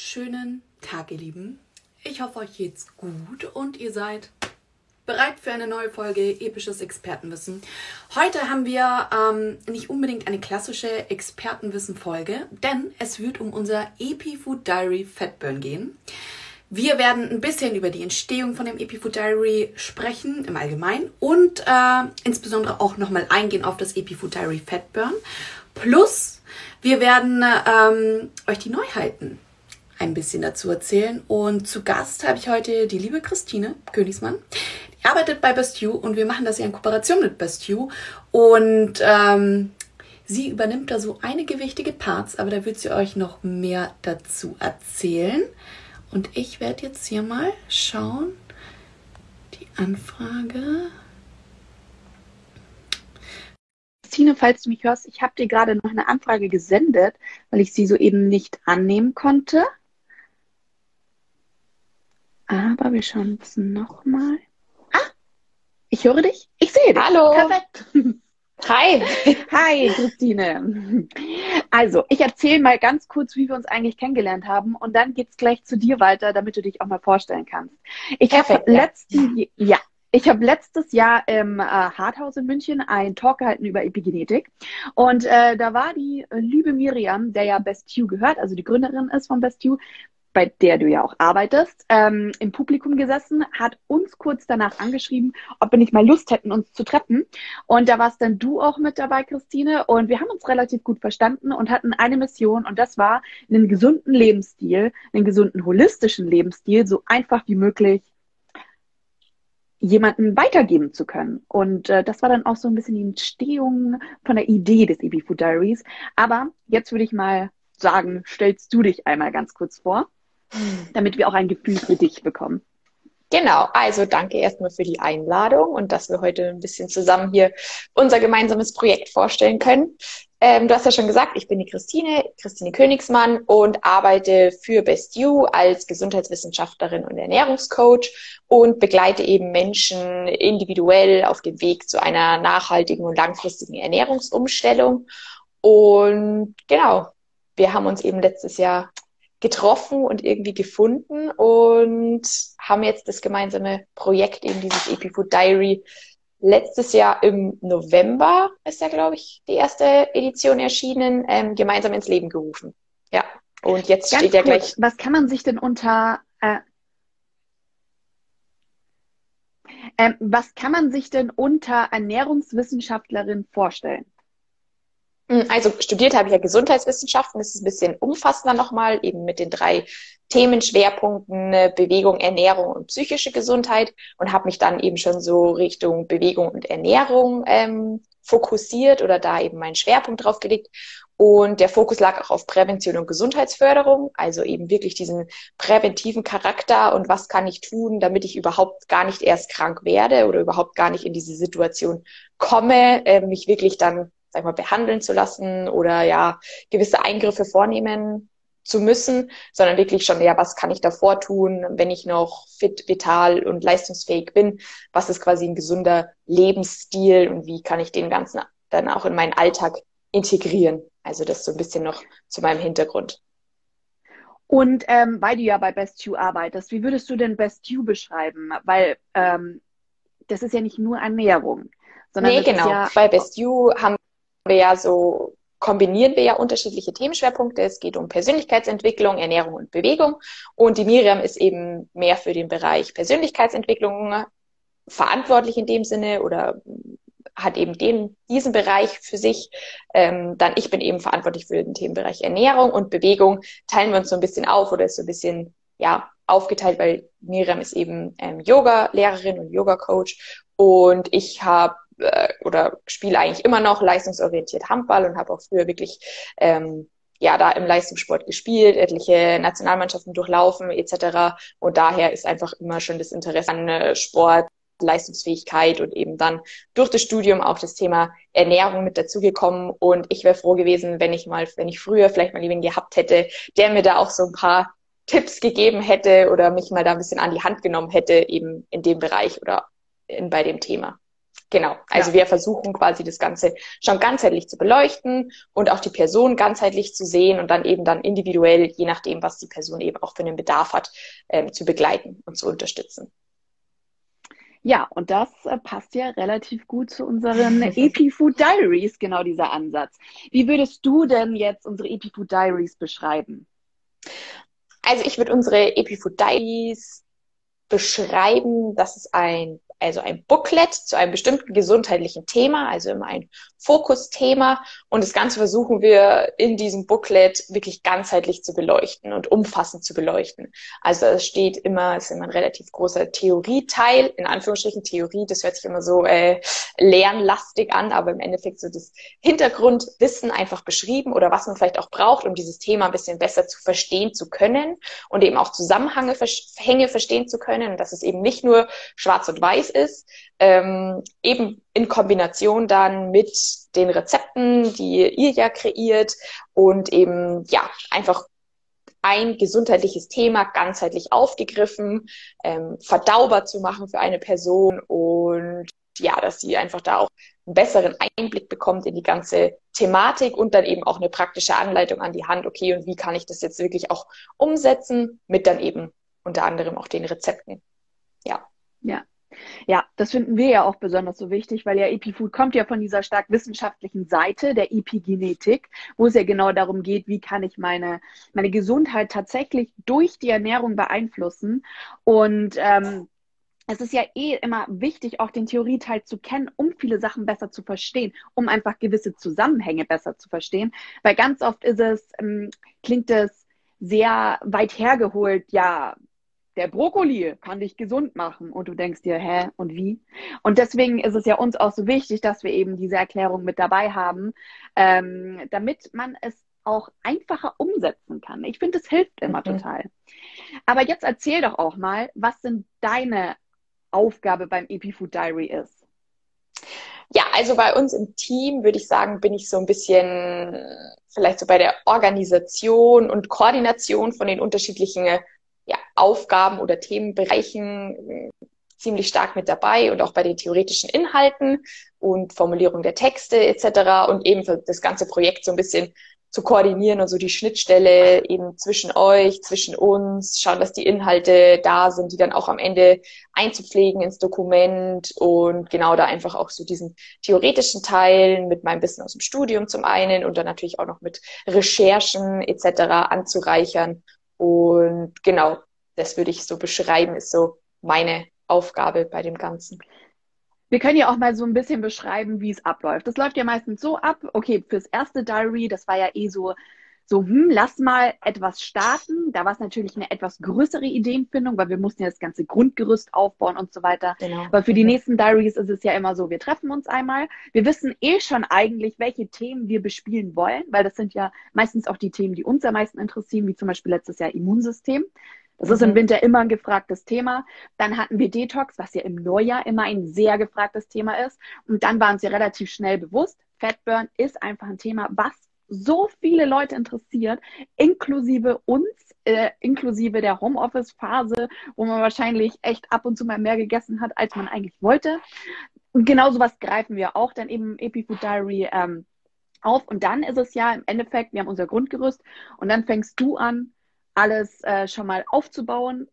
Schönen Tag, ihr Lieben. Ich hoffe, euch geht's gut und ihr seid bereit für eine neue Folge episches Expertenwissen. Heute haben wir ähm, nicht unbedingt eine klassische Expertenwissen-Folge, denn es wird um unser EpiFood Diary Fatburn gehen. Wir werden ein bisschen über die Entstehung von dem EpiFood Diary sprechen im Allgemeinen und äh, insbesondere auch nochmal eingehen auf das EpiFood Diary Fatburn. Plus, wir werden ähm, euch die Neuheiten ein bisschen dazu erzählen. Und zu Gast habe ich heute die liebe Christine Königsmann. Die arbeitet bei Best You und wir machen das ja in Kooperation mit Best You. Und ähm, sie übernimmt da so einige wichtige Parts, aber da wird sie euch noch mehr dazu erzählen. Und ich werde jetzt hier mal schauen. Die Anfrage. Christine, falls du mich hörst, ich habe dir gerade noch eine Anfrage gesendet, weil ich sie soeben nicht annehmen konnte. Aber wir schauen uns nochmal. Ah, ich höre dich. Ich sehe dich. Hallo. Perfekt. Hi. Hi, Christine. Also, ich erzähle mal ganz kurz, wie wir uns eigentlich kennengelernt haben und dann geht's gleich zu dir weiter, damit du dich auch mal vorstellen kannst. Ich habe ja. letzten, ja, ich habe letztes Jahr im äh, Harthaus in München einen Talk gehalten über Epigenetik. Und äh, da war die äh, liebe Miriam, der ja Best You gehört, also die Gründerin ist von Best You, bei der du ja auch arbeitest, ähm, im Publikum gesessen, hat uns kurz danach angeschrieben, ob wir nicht mal Lust hätten, uns zu treffen. Und da warst dann du auch mit dabei, Christine. Und wir haben uns relativ gut verstanden und hatten eine Mission. Und das war, einen gesunden Lebensstil, einen gesunden holistischen Lebensstil, so einfach wie möglich jemanden weitergeben zu können. Und äh, das war dann auch so ein bisschen die Entstehung von der Idee des EB Food Diaries. Aber jetzt würde ich mal sagen, stellst du dich einmal ganz kurz vor damit wir auch ein Gefühl für dich bekommen. Genau, also danke erstmal für die Einladung und dass wir heute ein bisschen zusammen hier unser gemeinsames Projekt vorstellen können. Ähm, du hast ja schon gesagt, ich bin die Christine, Christine Königsmann und arbeite für Best You als Gesundheitswissenschaftlerin und Ernährungscoach und begleite eben Menschen individuell auf dem Weg zu einer nachhaltigen und langfristigen Ernährungsumstellung. Und genau, wir haben uns eben letztes Jahr getroffen und irgendwie gefunden und haben jetzt das gemeinsame Projekt, eben dieses EpiFood Diary, letztes Jahr im November ist ja, glaube ich, die erste Edition erschienen, ähm, gemeinsam ins Leben gerufen. Ja, und jetzt Ganz steht ja gleich. Was kann man sich denn unter äh, ähm, was kann man sich denn unter Ernährungswissenschaftlerin vorstellen? Hm, also studiert habe ich ja Gesundheitswissenschaften, das ist ein bisschen umfassender nochmal, eben mit den drei Themenschwerpunkten äh, Bewegung, Ernährung und psychische Gesundheit. Und habe mich dann eben schon so Richtung Bewegung und Ernährung ähm, fokussiert oder da eben meinen Schwerpunkt drauf gelegt. Und der Fokus lag auch auf Prävention und Gesundheitsförderung, also eben wirklich diesen präventiven Charakter und was kann ich tun, damit ich überhaupt gar nicht erst krank werde oder überhaupt gar nicht in diese Situation komme, äh, mich wirklich dann sag mal, behandeln zu lassen oder ja, gewisse Eingriffe vornehmen zu müssen, sondern wirklich schon, ja, was kann ich davor tun, wenn ich noch fit, vital und leistungsfähig bin? Was ist quasi ein gesunder Lebensstil und wie kann ich den Ganzen dann auch in meinen Alltag integrieren? Also das so ein bisschen noch zu meinem Hintergrund. Und ähm, weil du ja bei Best You arbeitest, wie würdest du denn Best You beschreiben? Weil ähm, das ist ja nicht nur Ernährung, sondern nee, genau. Ja bei Best You haben wir ja so kombinieren wir ja unterschiedliche Themenschwerpunkte. Es geht um Persönlichkeitsentwicklung, Ernährung und Bewegung. Und die Miriam ist eben mehr für den Bereich Persönlichkeitsentwicklung verantwortlich in dem Sinne oder hat eben den, diesen Bereich für sich. Ähm, dann ich bin eben verantwortlich für den Themenbereich Ernährung und Bewegung. Teilen wir uns so ein bisschen auf oder ist so ein bisschen, ja, aufgeteilt, weil Miriam ist eben ähm, Yoga-Lehrerin und Yoga-Coach und ich habe äh, oder spiele eigentlich immer noch leistungsorientiert Handball und habe auch früher wirklich ähm, ja da im Leistungssport gespielt, etliche Nationalmannschaften durchlaufen etc. Und daher ist einfach immer schon das Interesse an äh, Sport, Leistungsfähigkeit und eben dann durch das Studium auch das Thema Ernährung mit dazugekommen. Und ich wäre froh gewesen, wenn ich mal, wenn ich früher vielleicht mal jemanden gehabt hätte, der mir da auch so ein paar Tipps gegeben hätte oder mich mal da ein bisschen an die Hand genommen hätte, eben in dem Bereich oder in, bei dem Thema. Genau. Also ja. wir versuchen quasi das Ganze schon ganzheitlich zu beleuchten und auch die Person ganzheitlich zu sehen und dann eben dann individuell, je nachdem, was die Person eben auch für einen Bedarf hat, ähm, zu begleiten und zu unterstützen. Ja, und das äh, passt ja relativ gut zu unseren Epifood Diaries, genau dieser Ansatz. Wie würdest du denn jetzt unsere Epifood Diaries beschreiben? Also ich würde unsere Epifood Diaries beschreiben, dass es ein also ein Booklet zu einem bestimmten gesundheitlichen Thema, also immer ein Fokusthema. Und das Ganze versuchen wir in diesem Booklet wirklich ganzheitlich zu beleuchten und umfassend zu beleuchten. Also es steht immer, es ist immer ein relativ großer Theorieteil, in Anführungsstrichen Theorie, das hört sich immer so äh, lernlastig an, aber im Endeffekt so das Hintergrundwissen einfach beschrieben oder was man vielleicht auch braucht, um dieses Thema ein bisschen besser zu verstehen zu können und eben auch Zusammenhänge verstehen zu können. Dass es eben nicht nur schwarz und weiß ist, ähm, eben in Kombination dann mit den Rezepten, die ihr ja kreiert und eben ja einfach ein gesundheitliches Thema ganzheitlich aufgegriffen, ähm, verdaubar zu machen für eine Person und ja, dass sie einfach da auch einen besseren Einblick bekommt in die ganze Thematik und dann eben auch eine praktische Anleitung an die Hand, okay, und wie kann ich das jetzt wirklich auch umsetzen mit dann eben unter anderem auch den Rezepten. Ja. Ja, ja, das finden wir ja auch besonders so wichtig, weil ja Epifood kommt ja von dieser stark wissenschaftlichen Seite der Epigenetik, wo es ja genau darum geht, wie kann ich meine, meine Gesundheit tatsächlich durch die Ernährung beeinflussen. Und ähm, es ist ja eh immer wichtig, auch den Theorieteil zu kennen, um viele Sachen besser zu verstehen, um einfach gewisse Zusammenhänge besser zu verstehen. Weil ganz oft ist es, ähm, klingt es sehr weit hergeholt, ja, der Brokkoli kann dich gesund machen. Und du denkst dir, hä, und wie? Und deswegen ist es ja uns auch so wichtig, dass wir eben diese Erklärung mit dabei haben, ähm, damit man es auch einfacher umsetzen kann. Ich finde, es hilft immer mhm. total. Aber jetzt erzähl doch auch mal, was denn deine Aufgabe beim EpiFood Diary ist. Ja, also bei uns im Team würde ich sagen, bin ich so ein bisschen vielleicht so bei der Organisation und Koordination von den unterschiedlichen ja, Aufgaben oder Themenbereichen äh, ziemlich stark mit dabei und auch bei den theoretischen Inhalten und Formulierung der Texte etc. und eben für das ganze Projekt so ein bisschen zu koordinieren und so die Schnittstelle eben zwischen euch, zwischen uns, schauen, dass die Inhalte da sind, die dann auch am Ende einzupflegen ins Dokument und genau da einfach auch so diesen theoretischen Teil mit meinem Wissen aus dem Studium zum einen und dann natürlich auch noch mit Recherchen etc. anzureichern und genau, das würde ich so beschreiben, ist so meine Aufgabe bei dem Ganzen. Wir können ja auch mal so ein bisschen beschreiben, wie es abläuft. Das läuft ja meistens so ab, okay, fürs erste Diary, das war ja eh so so, hm, lass mal etwas starten. Da war es natürlich eine etwas größere Ideenfindung, weil wir mussten ja das ganze Grundgerüst aufbauen und so weiter. Genau. Aber für die nächsten Diaries ist es ja immer so, wir treffen uns einmal. Wir wissen eh schon eigentlich, welche Themen wir bespielen wollen, weil das sind ja meistens auch die Themen, die uns am meisten interessieren, wie zum Beispiel letztes Jahr Immunsystem. Das ist im mhm. Winter immer ein gefragtes Thema. Dann hatten wir Detox, was ja im Neujahr immer ein sehr gefragtes Thema ist. Und dann war uns ja relativ schnell bewusst, Fatburn ist einfach ein Thema, was so viele Leute interessiert, inklusive uns, äh, inklusive der Homeoffice-Phase, wo man wahrscheinlich echt ab und zu mal mehr gegessen hat, als man eigentlich wollte. Und genau sowas greifen wir auch dann eben Epifood Diary ähm, auf. Und dann ist es ja im Endeffekt, wir haben unser Grundgerüst und dann fängst du an, alles äh, schon mal aufzubauen,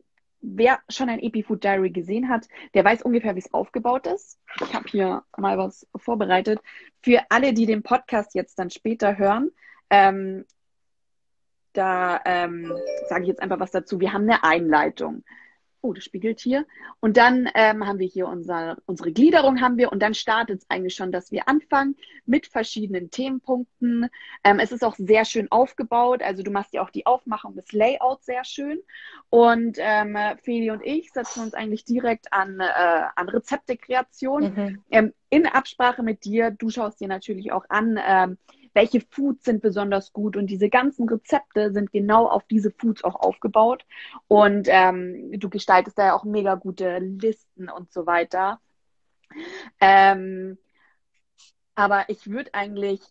wer schon ein Epifood Diary gesehen hat, der weiß ungefähr, wie es aufgebaut ist. Ich habe hier mal was vorbereitet. Für alle, die den Podcast jetzt dann später hören, ähm, da ähm, sage ich jetzt einfach was dazu. Wir haben eine Einleitung. Oh, das spiegelt hier. Und dann ähm, haben wir hier unser, unsere Gliederung haben wir und dann startet es eigentlich schon, dass wir anfangen mit verschiedenen Themenpunkten. Ähm, es ist auch sehr schön aufgebaut. Also du machst ja auch die Aufmachung des Layouts sehr schön. Und ähm, Feli und ich setzen uns eigentlich direkt an, äh, an Rezeptekreation. Mhm. Ähm, in Absprache mit dir. Du schaust dir natürlich auch an, ähm, welche Foods sind besonders gut und diese ganzen Rezepte sind genau auf diese Foods auch aufgebaut und ähm, du gestaltest da ja auch mega gute Listen und so weiter. Ähm, aber ich würde eigentlich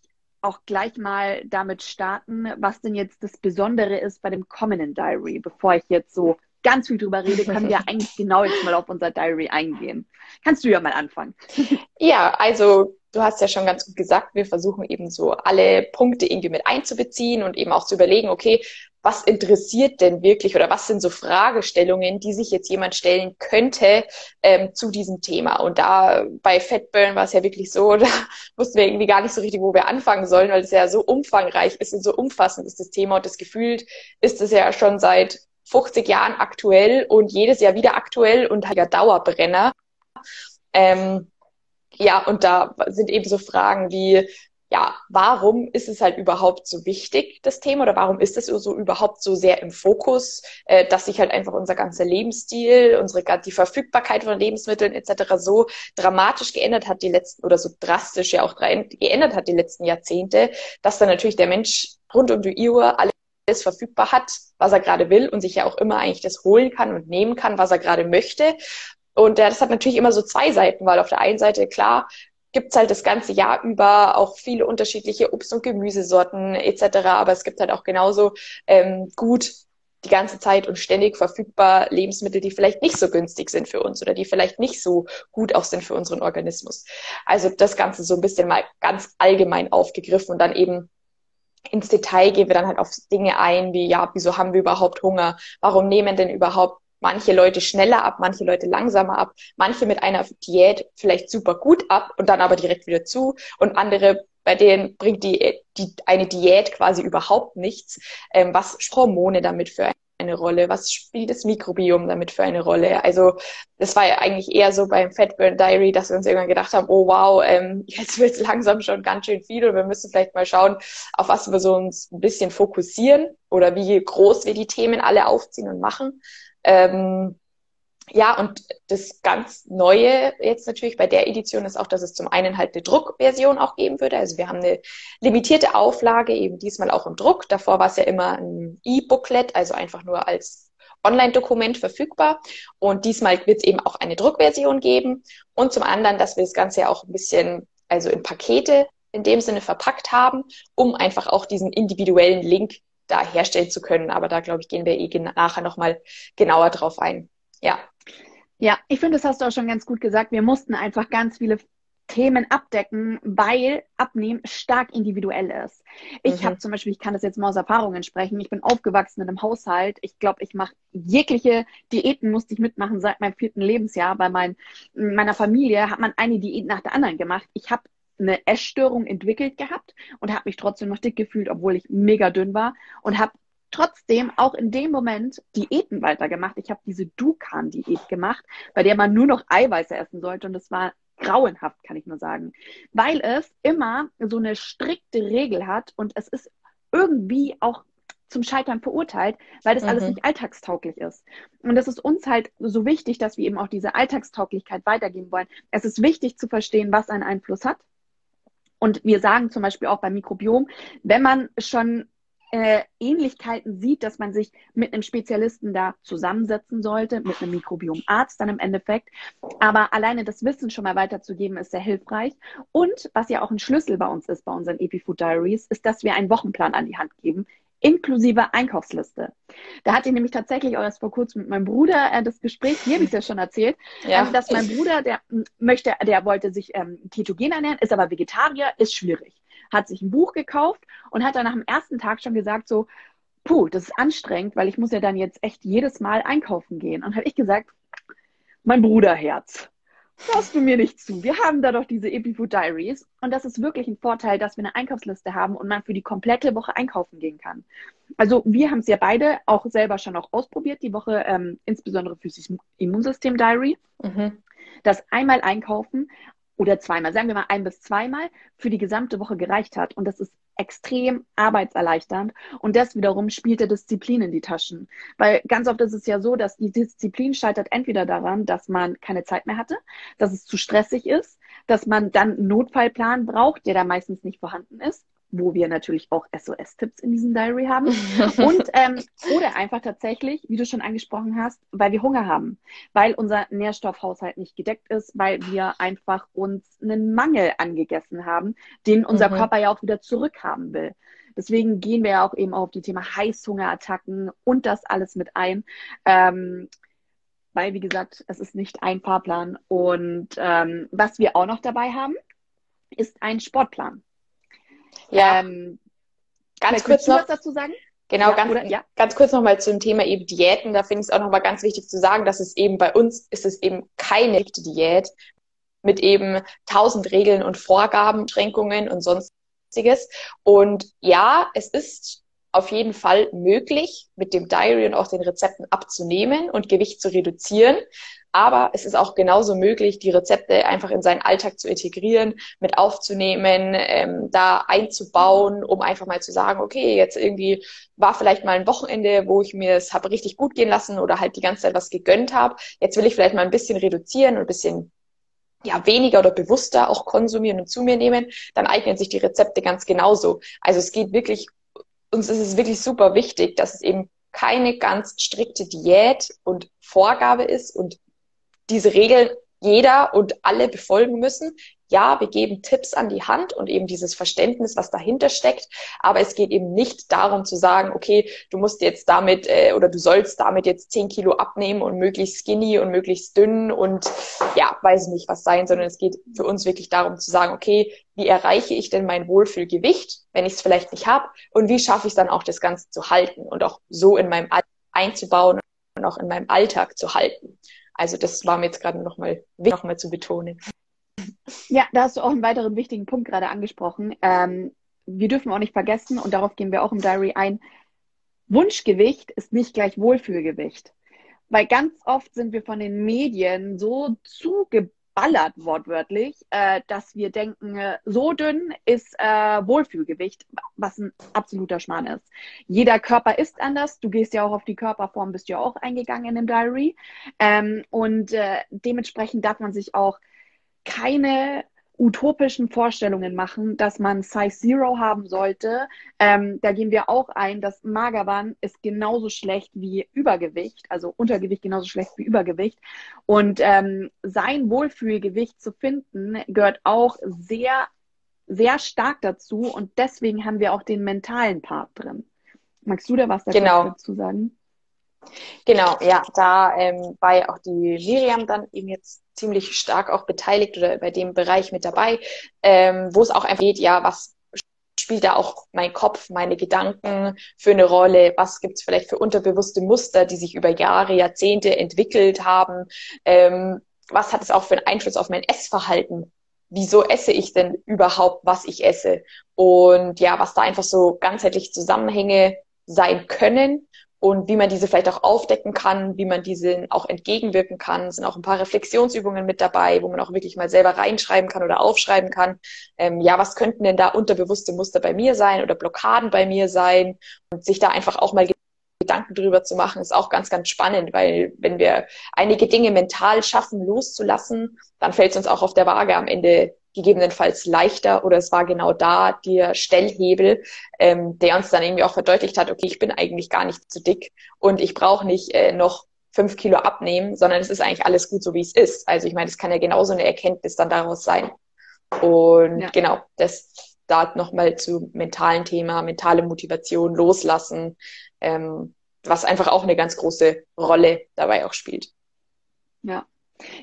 auch gleich mal damit starten, was denn jetzt das Besondere ist bei dem kommenden Diary, bevor ich jetzt so ganz viel drüber rede, können wir eigentlich genau jetzt mal auf unser Diary eingehen. Kannst du ja mal anfangen. Ja, also du hast ja schon ganz gut gesagt, wir versuchen eben so alle Punkte irgendwie mit einzubeziehen und eben auch zu überlegen, okay, was interessiert denn wirklich oder was sind so Fragestellungen, die sich jetzt jemand stellen könnte ähm, zu diesem Thema. Und da bei Fatburn war es ja wirklich so, da wussten wir irgendwie gar nicht so richtig, wo wir anfangen sollen, weil es ja so umfangreich ist und so umfassend ist das Thema und das gefühlt ist es ja schon seit 50 Jahren aktuell und jedes Jahr wieder aktuell und halt Dauerbrenner. Ähm, ja, und da sind eben so Fragen wie, ja, warum ist es halt überhaupt so wichtig, das Thema, oder warum ist es so überhaupt so sehr im Fokus, äh, dass sich halt einfach unser ganzer Lebensstil, unsere die Verfügbarkeit von Lebensmitteln etc. so dramatisch geändert hat die letzten oder so drastisch ja auch geändert hat die letzten Jahrzehnte, dass dann natürlich der Mensch rund um die Uhr alles verfügbar hat, was er gerade will und sich ja auch immer eigentlich das holen kann und nehmen kann, was er gerade möchte. Und das hat natürlich immer so zwei Seiten, weil auf der einen Seite, klar, gibt's halt das ganze Jahr über auch viele unterschiedliche Obst- und Gemüsesorten etc. Aber es gibt halt auch genauso ähm, gut die ganze Zeit und ständig verfügbar Lebensmittel, die vielleicht nicht so günstig sind für uns oder die vielleicht nicht so gut auch sind für unseren Organismus. Also das Ganze so ein bisschen mal ganz allgemein aufgegriffen und dann eben ins Detail gehen wir dann halt auf Dinge ein, wie ja, wieso haben wir überhaupt Hunger? Warum nehmen denn überhaupt manche Leute schneller ab, manche Leute langsamer ab, manche mit einer Diät vielleicht super gut ab und dann aber direkt wieder zu und andere bei denen bringt die, die eine Diät quasi überhaupt nichts. Ähm, was Hormone damit für eine Rolle? Was spielt das Mikrobiom damit für eine Rolle? Also das war ja eigentlich eher so beim Fatburn Diary, dass wir uns irgendwann gedacht haben, oh wow, ähm, jetzt wird es langsam schon ganz schön viel und wir müssen vielleicht mal schauen, auf was wir so uns ein bisschen fokussieren oder wie groß wir die Themen alle aufziehen und machen. Ähm, ja, und das ganz Neue jetzt natürlich bei der Edition ist auch, dass es zum einen halt eine Druckversion auch geben würde. Also wir haben eine limitierte Auflage, eben diesmal auch im Druck. Davor war es ja immer ein E-Booklet, also einfach nur als Online-Dokument verfügbar. Und diesmal wird es eben auch eine Druckversion geben. Und zum anderen, dass wir das Ganze ja auch ein bisschen, also in Pakete in dem Sinne verpackt haben, um einfach auch diesen individuellen Link da herstellen zu können. Aber da, glaube ich, gehen wir eh nachher nochmal genauer drauf ein. Ja. Ja, ich finde, das hast du auch schon ganz gut gesagt. Wir mussten einfach ganz viele Themen abdecken, weil Abnehmen stark individuell ist. Ich mhm. habe zum Beispiel, ich kann das jetzt mal aus Erfahrungen sprechen, ich bin aufgewachsen in einem Haushalt. Ich glaube, ich mache jegliche Diäten, musste ich mitmachen seit meinem vierten Lebensjahr. Bei mein, meiner Familie hat man eine Diät nach der anderen gemacht. Ich habe eine Essstörung entwickelt gehabt und habe mich trotzdem noch dick gefühlt, obwohl ich mega dünn war und habe trotzdem auch in dem Moment Diäten weitergemacht. Ich habe diese Dukan-Diät gemacht, bei der man nur noch Eiweiße essen sollte und das war grauenhaft, kann ich nur sagen, weil es immer so eine strikte Regel hat und es ist irgendwie auch zum Scheitern verurteilt, weil das mhm. alles nicht alltagstauglich ist. Und es ist uns halt so wichtig, dass wir eben auch diese Alltagstauglichkeit weitergeben wollen. Es ist wichtig zu verstehen, was einen Einfluss hat und wir sagen zum Beispiel auch beim Mikrobiom, wenn man schon äh, Ähnlichkeiten sieht, dass man sich mit einem Spezialisten da zusammensetzen sollte, mit einem Mikrobiomarzt dann im Endeffekt. Aber alleine das Wissen schon mal weiterzugeben, ist sehr hilfreich. Und was ja auch ein Schlüssel bei uns ist, bei unseren EpiFood Diaries, ist, dass wir einen Wochenplan an die Hand geben, inklusive Einkaufsliste. Da hatte ich nämlich tatsächlich auch erst vor kurzem mit meinem Bruder äh, das Gespräch, hier habe ich es ja schon erzählt, ja. ähm, dass mein Bruder, der möchte, der wollte sich ähm, ketogen ernähren, ist aber Vegetarier, ist schwierig. Hat sich ein Buch gekauft und hat dann nach dem ersten Tag schon gesagt so, puh, das ist anstrengend, weil ich muss ja dann jetzt echt jedes Mal einkaufen gehen. Und habe ich gesagt, mein Bruderherz, Traust du mir nicht zu. Wir haben da doch diese EpiFood Diaries und das ist wirklich ein Vorteil, dass wir eine Einkaufsliste haben und man für die komplette Woche einkaufen gehen kann. Also wir haben es ja beide auch selber schon auch ausprobiert, die Woche, ähm, insbesondere fürs Immunsystem Diary. Mhm. Das einmal einkaufen oder zweimal, sagen wir mal ein bis zweimal, für die gesamte Woche gereicht hat. Und das ist extrem arbeitserleichternd und das wiederum spielt der Disziplin in die Taschen. Weil ganz oft ist es ja so, dass die Disziplin scheitert entweder daran, dass man keine Zeit mehr hatte, dass es zu stressig ist, dass man dann einen Notfallplan braucht, der da meistens nicht vorhanden ist wo wir natürlich auch SOS-Tipps in diesem Diary haben. Und ähm, oder einfach tatsächlich, wie du schon angesprochen hast, weil wir Hunger haben, weil unser Nährstoffhaushalt nicht gedeckt ist, weil wir einfach uns einen Mangel angegessen haben, den unser mhm. Körper ja auch wieder zurückhaben will. Deswegen gehen wir ja auch eben auf die Thema Heißhungerattacken und das alles mit ein. Ähm, weil, wie gesagt, es ist nicht ein Fahrplan. Und ähm, was wir auch noch dabei haben, ist ein Sportplan. Ja. Ähm, ganz kurz noch dazu sagen? Genau, ja, ganz, oder, ja. ganz kurz nochmal zum Thema eben Diäten. Da finde ich es auch nochmal ganz wichtig zu sagen, dass es eben bei uns ist es eben keine echte Diät mit eben tausend Regeln und Vorgaben, Schränkungen und sonstiges. Und ja, es ist auf jeden Fall möglich, mit dem Diary und auch den Rezepten abzunehmen und Gewicht zu reduzieren. Aber es ist auch genauso möglich, die Rezepte einfach in seinen Alltag zu integrieren, mit aufzunehmen, ähm, da einzubauen, um einfach mal zu sagen, okay, jetzt irgendwie war vielleicht mal ein Wochenende, wo ich mir es habe richtig gut gehen lassen oder halt die ganze Zeit was gegönnt habe. Jetzt will ich vielleicht mal ein bisschen reduzieren und ein bisschen ja, weniger oder bewusster auch konsumieren und zu mir nehmen, dann eignen sich die Rezepte ganz genauso. Also es geht wirklich, uns ist es wirklich super wichtig, dass es eben keine ganz strikte Diät und Vorgabe ist und diese Regeln jeder und alle befolgen müssen. Ja, wir geben Tipps an die Hand und eben dieses Verständnis, was dahinter steckt. Aber es geht eben nicht darum zu sagen, okay, du musst jetzt damit äh, oder du sollst damit jetzt zehn Kilo abnehmen und möglichst skinny und möglichst dünn und ja, weiß nicht was sein, sondern es geht für uns wirklich darum zu sagen, okay, wie erreiche ich denn mein Wohlfühlgewicht, wenn ich es vielleicht nicht habe und wie schaffe ich es dann auch, das Ganze zu halten und auch so in meinem Alltag einzubauen und auch in meinem Alltag zu halten. Also das war mir jetzt gerade nochmal noch mal zu betonen. Ja, da hast du auch einen weiteren wichtigen Punkt gerade angesprochen. Ähm, wir dürfen auch nicht vergessen, und darauf gehen wir auch im Diary ein, Wunschgewicht ist nicht gleich Wohlfühlgewicht. Weil ganz oft sind wir von den Medien so zugebracht, ballert wortwörtlich, äh, dass wir denken, äh, so dünn ist äh, Wohlfühlgewicht, was ein absoluter Schmarrn ist. Jeder Körper ist anders. Du gehst ja auch auf die Körperform, bist ja auch eingegangen in dem Diary. Ähm, und äh, dementsprechend darf man sich auch keine utopischen Vorstellungen machen, dass man Size Zero haben sollte. Ähm, da gehen wir auch ein, dass Magerwahn ist genauso schlecht wie Übergewicht, also Untergewicht genauso schlecht wie Übergewicht. Und ähm, sein Wohlfühlgewicht zu finden, gehört auch sehr, sehr stark dazu. Und deswegen haben wir auch den mentalen Part drin. Magst du da was genau. dazu sagen? Genau, ja, da ähm, war ja auch die Miriam dann eben jetzt ziemlich stark auch beteiligt oder bei dem Bereich mit dabei, ähm, wo es auch einfach geht, ja, was spielt da auch mein Kopf, meine Gedanken für eine Rolle? Was gibt es vielleicht für unterbewusste Muster, die sich über Jahre, Jahrzehnte entwickelt haben? Ähm, was hat es auch für einen Einfluss auf mein Essverhalten? Wieso esse ich denn überhaupt, was ich esse? Und ja, was da einfach so ganzheitlich Zusammenhänge sein können und wie man diese vielleicht auch aufdecken kann, wie man diese auch entgegenwirken kann. Es sind auch ein paar Reflexionsübungen mit dabei, wo man auch wirklich mal selber reinschreiben kann oder aufschreiben kann. Ähm, ja, was könnten denn da unterbewusste Muster bei mir sein oder Blockaden bei mir sein? Und sich da einfach auch mal Gedanken drüber zu machen, ist auch ganz, ganz spannend, weil wenn wir einige Dinge mental schaffen, loszulassen, dann fällt es uns auch auf der Waage am Ende gegebenenfalls leichter oder es war genau da der Stellhebel, ähm, der uns dann irgendwie auch verdeutlicht hat, okay, ich bin eigentlich gar nicht zu dick und ich brauche nicht äh, noch fünf Kilo abnehmen, sondern es ist eigentlich alles gut so, wie es ist. Also ich meine, es kann ja genauso eine Erkenntnis dann daraus sein. Und ja. genau, das da nochmal zu mentalen Thema, mentale Motivation, loslassen, ähm, was einfach auch eine ganz große Rolle dabei auch spielt. Ja,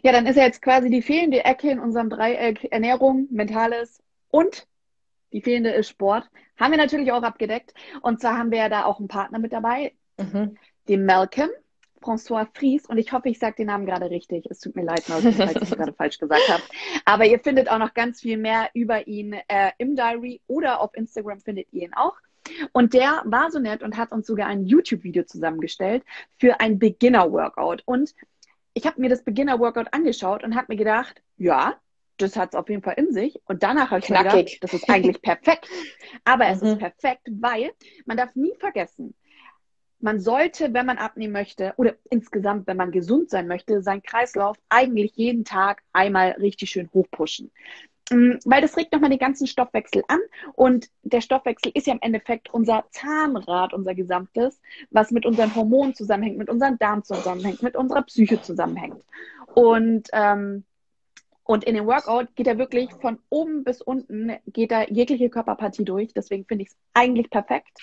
ja, dann ist ja jetzt quasi die fehlende Ecke in unserem Dreieck Ernährung, Mentales und die fehlende ist Sport. Haben wir natürlich auch abgedeckt. Und zwar haben wir ja da auch einen Partner mit dabei, mhm. den Malcolm. François Fries und ich hoffe, ich sage den Namen gerade richtig. Es tut mir leid, falls ich es gerade falsch gesagt habe. Aber ihr findet auch noch ganz viel mehr über ihn äh, im Diary oder auf Instagram findet ihr ihn auch. Und der war so nett und hat uns sogar ein YouTube-Video zusammengestellt für ein Beginner-Workout. Und ich habe mir das Beginner-Workout angeschaut und habe mir gedacht, ja, das hat es auf jeden Fall in sich. Und danach habe ich mir gedacht, das ist eigentlich perfekt. Aber es ist mhm. perfekt, weil man darf nie vergessen, man sollte, wenn man abnehmen möchte, oder insgesamt, wenn man gesund sein möchte, seinen Kreislauf eigentlich jeden Tag einmal richtig schön hochpushen. Mm, weil das regt nochmal den ganzen Stoffwechsel an und der Stoffwechsel ist ja im Endeffekt unser Zahnrad, unser gesamtes, was mit unseren Hormonen zusammenhängt, mit unserem Darm zusammenhängt, mit unserer Psyche zusammenhängt. Und ähm, Und in dem Workout geht er wirklich von oben bis unten, geht er jegliche Körperpartie durch. Deswegen finde ich es eigentlich perfekt.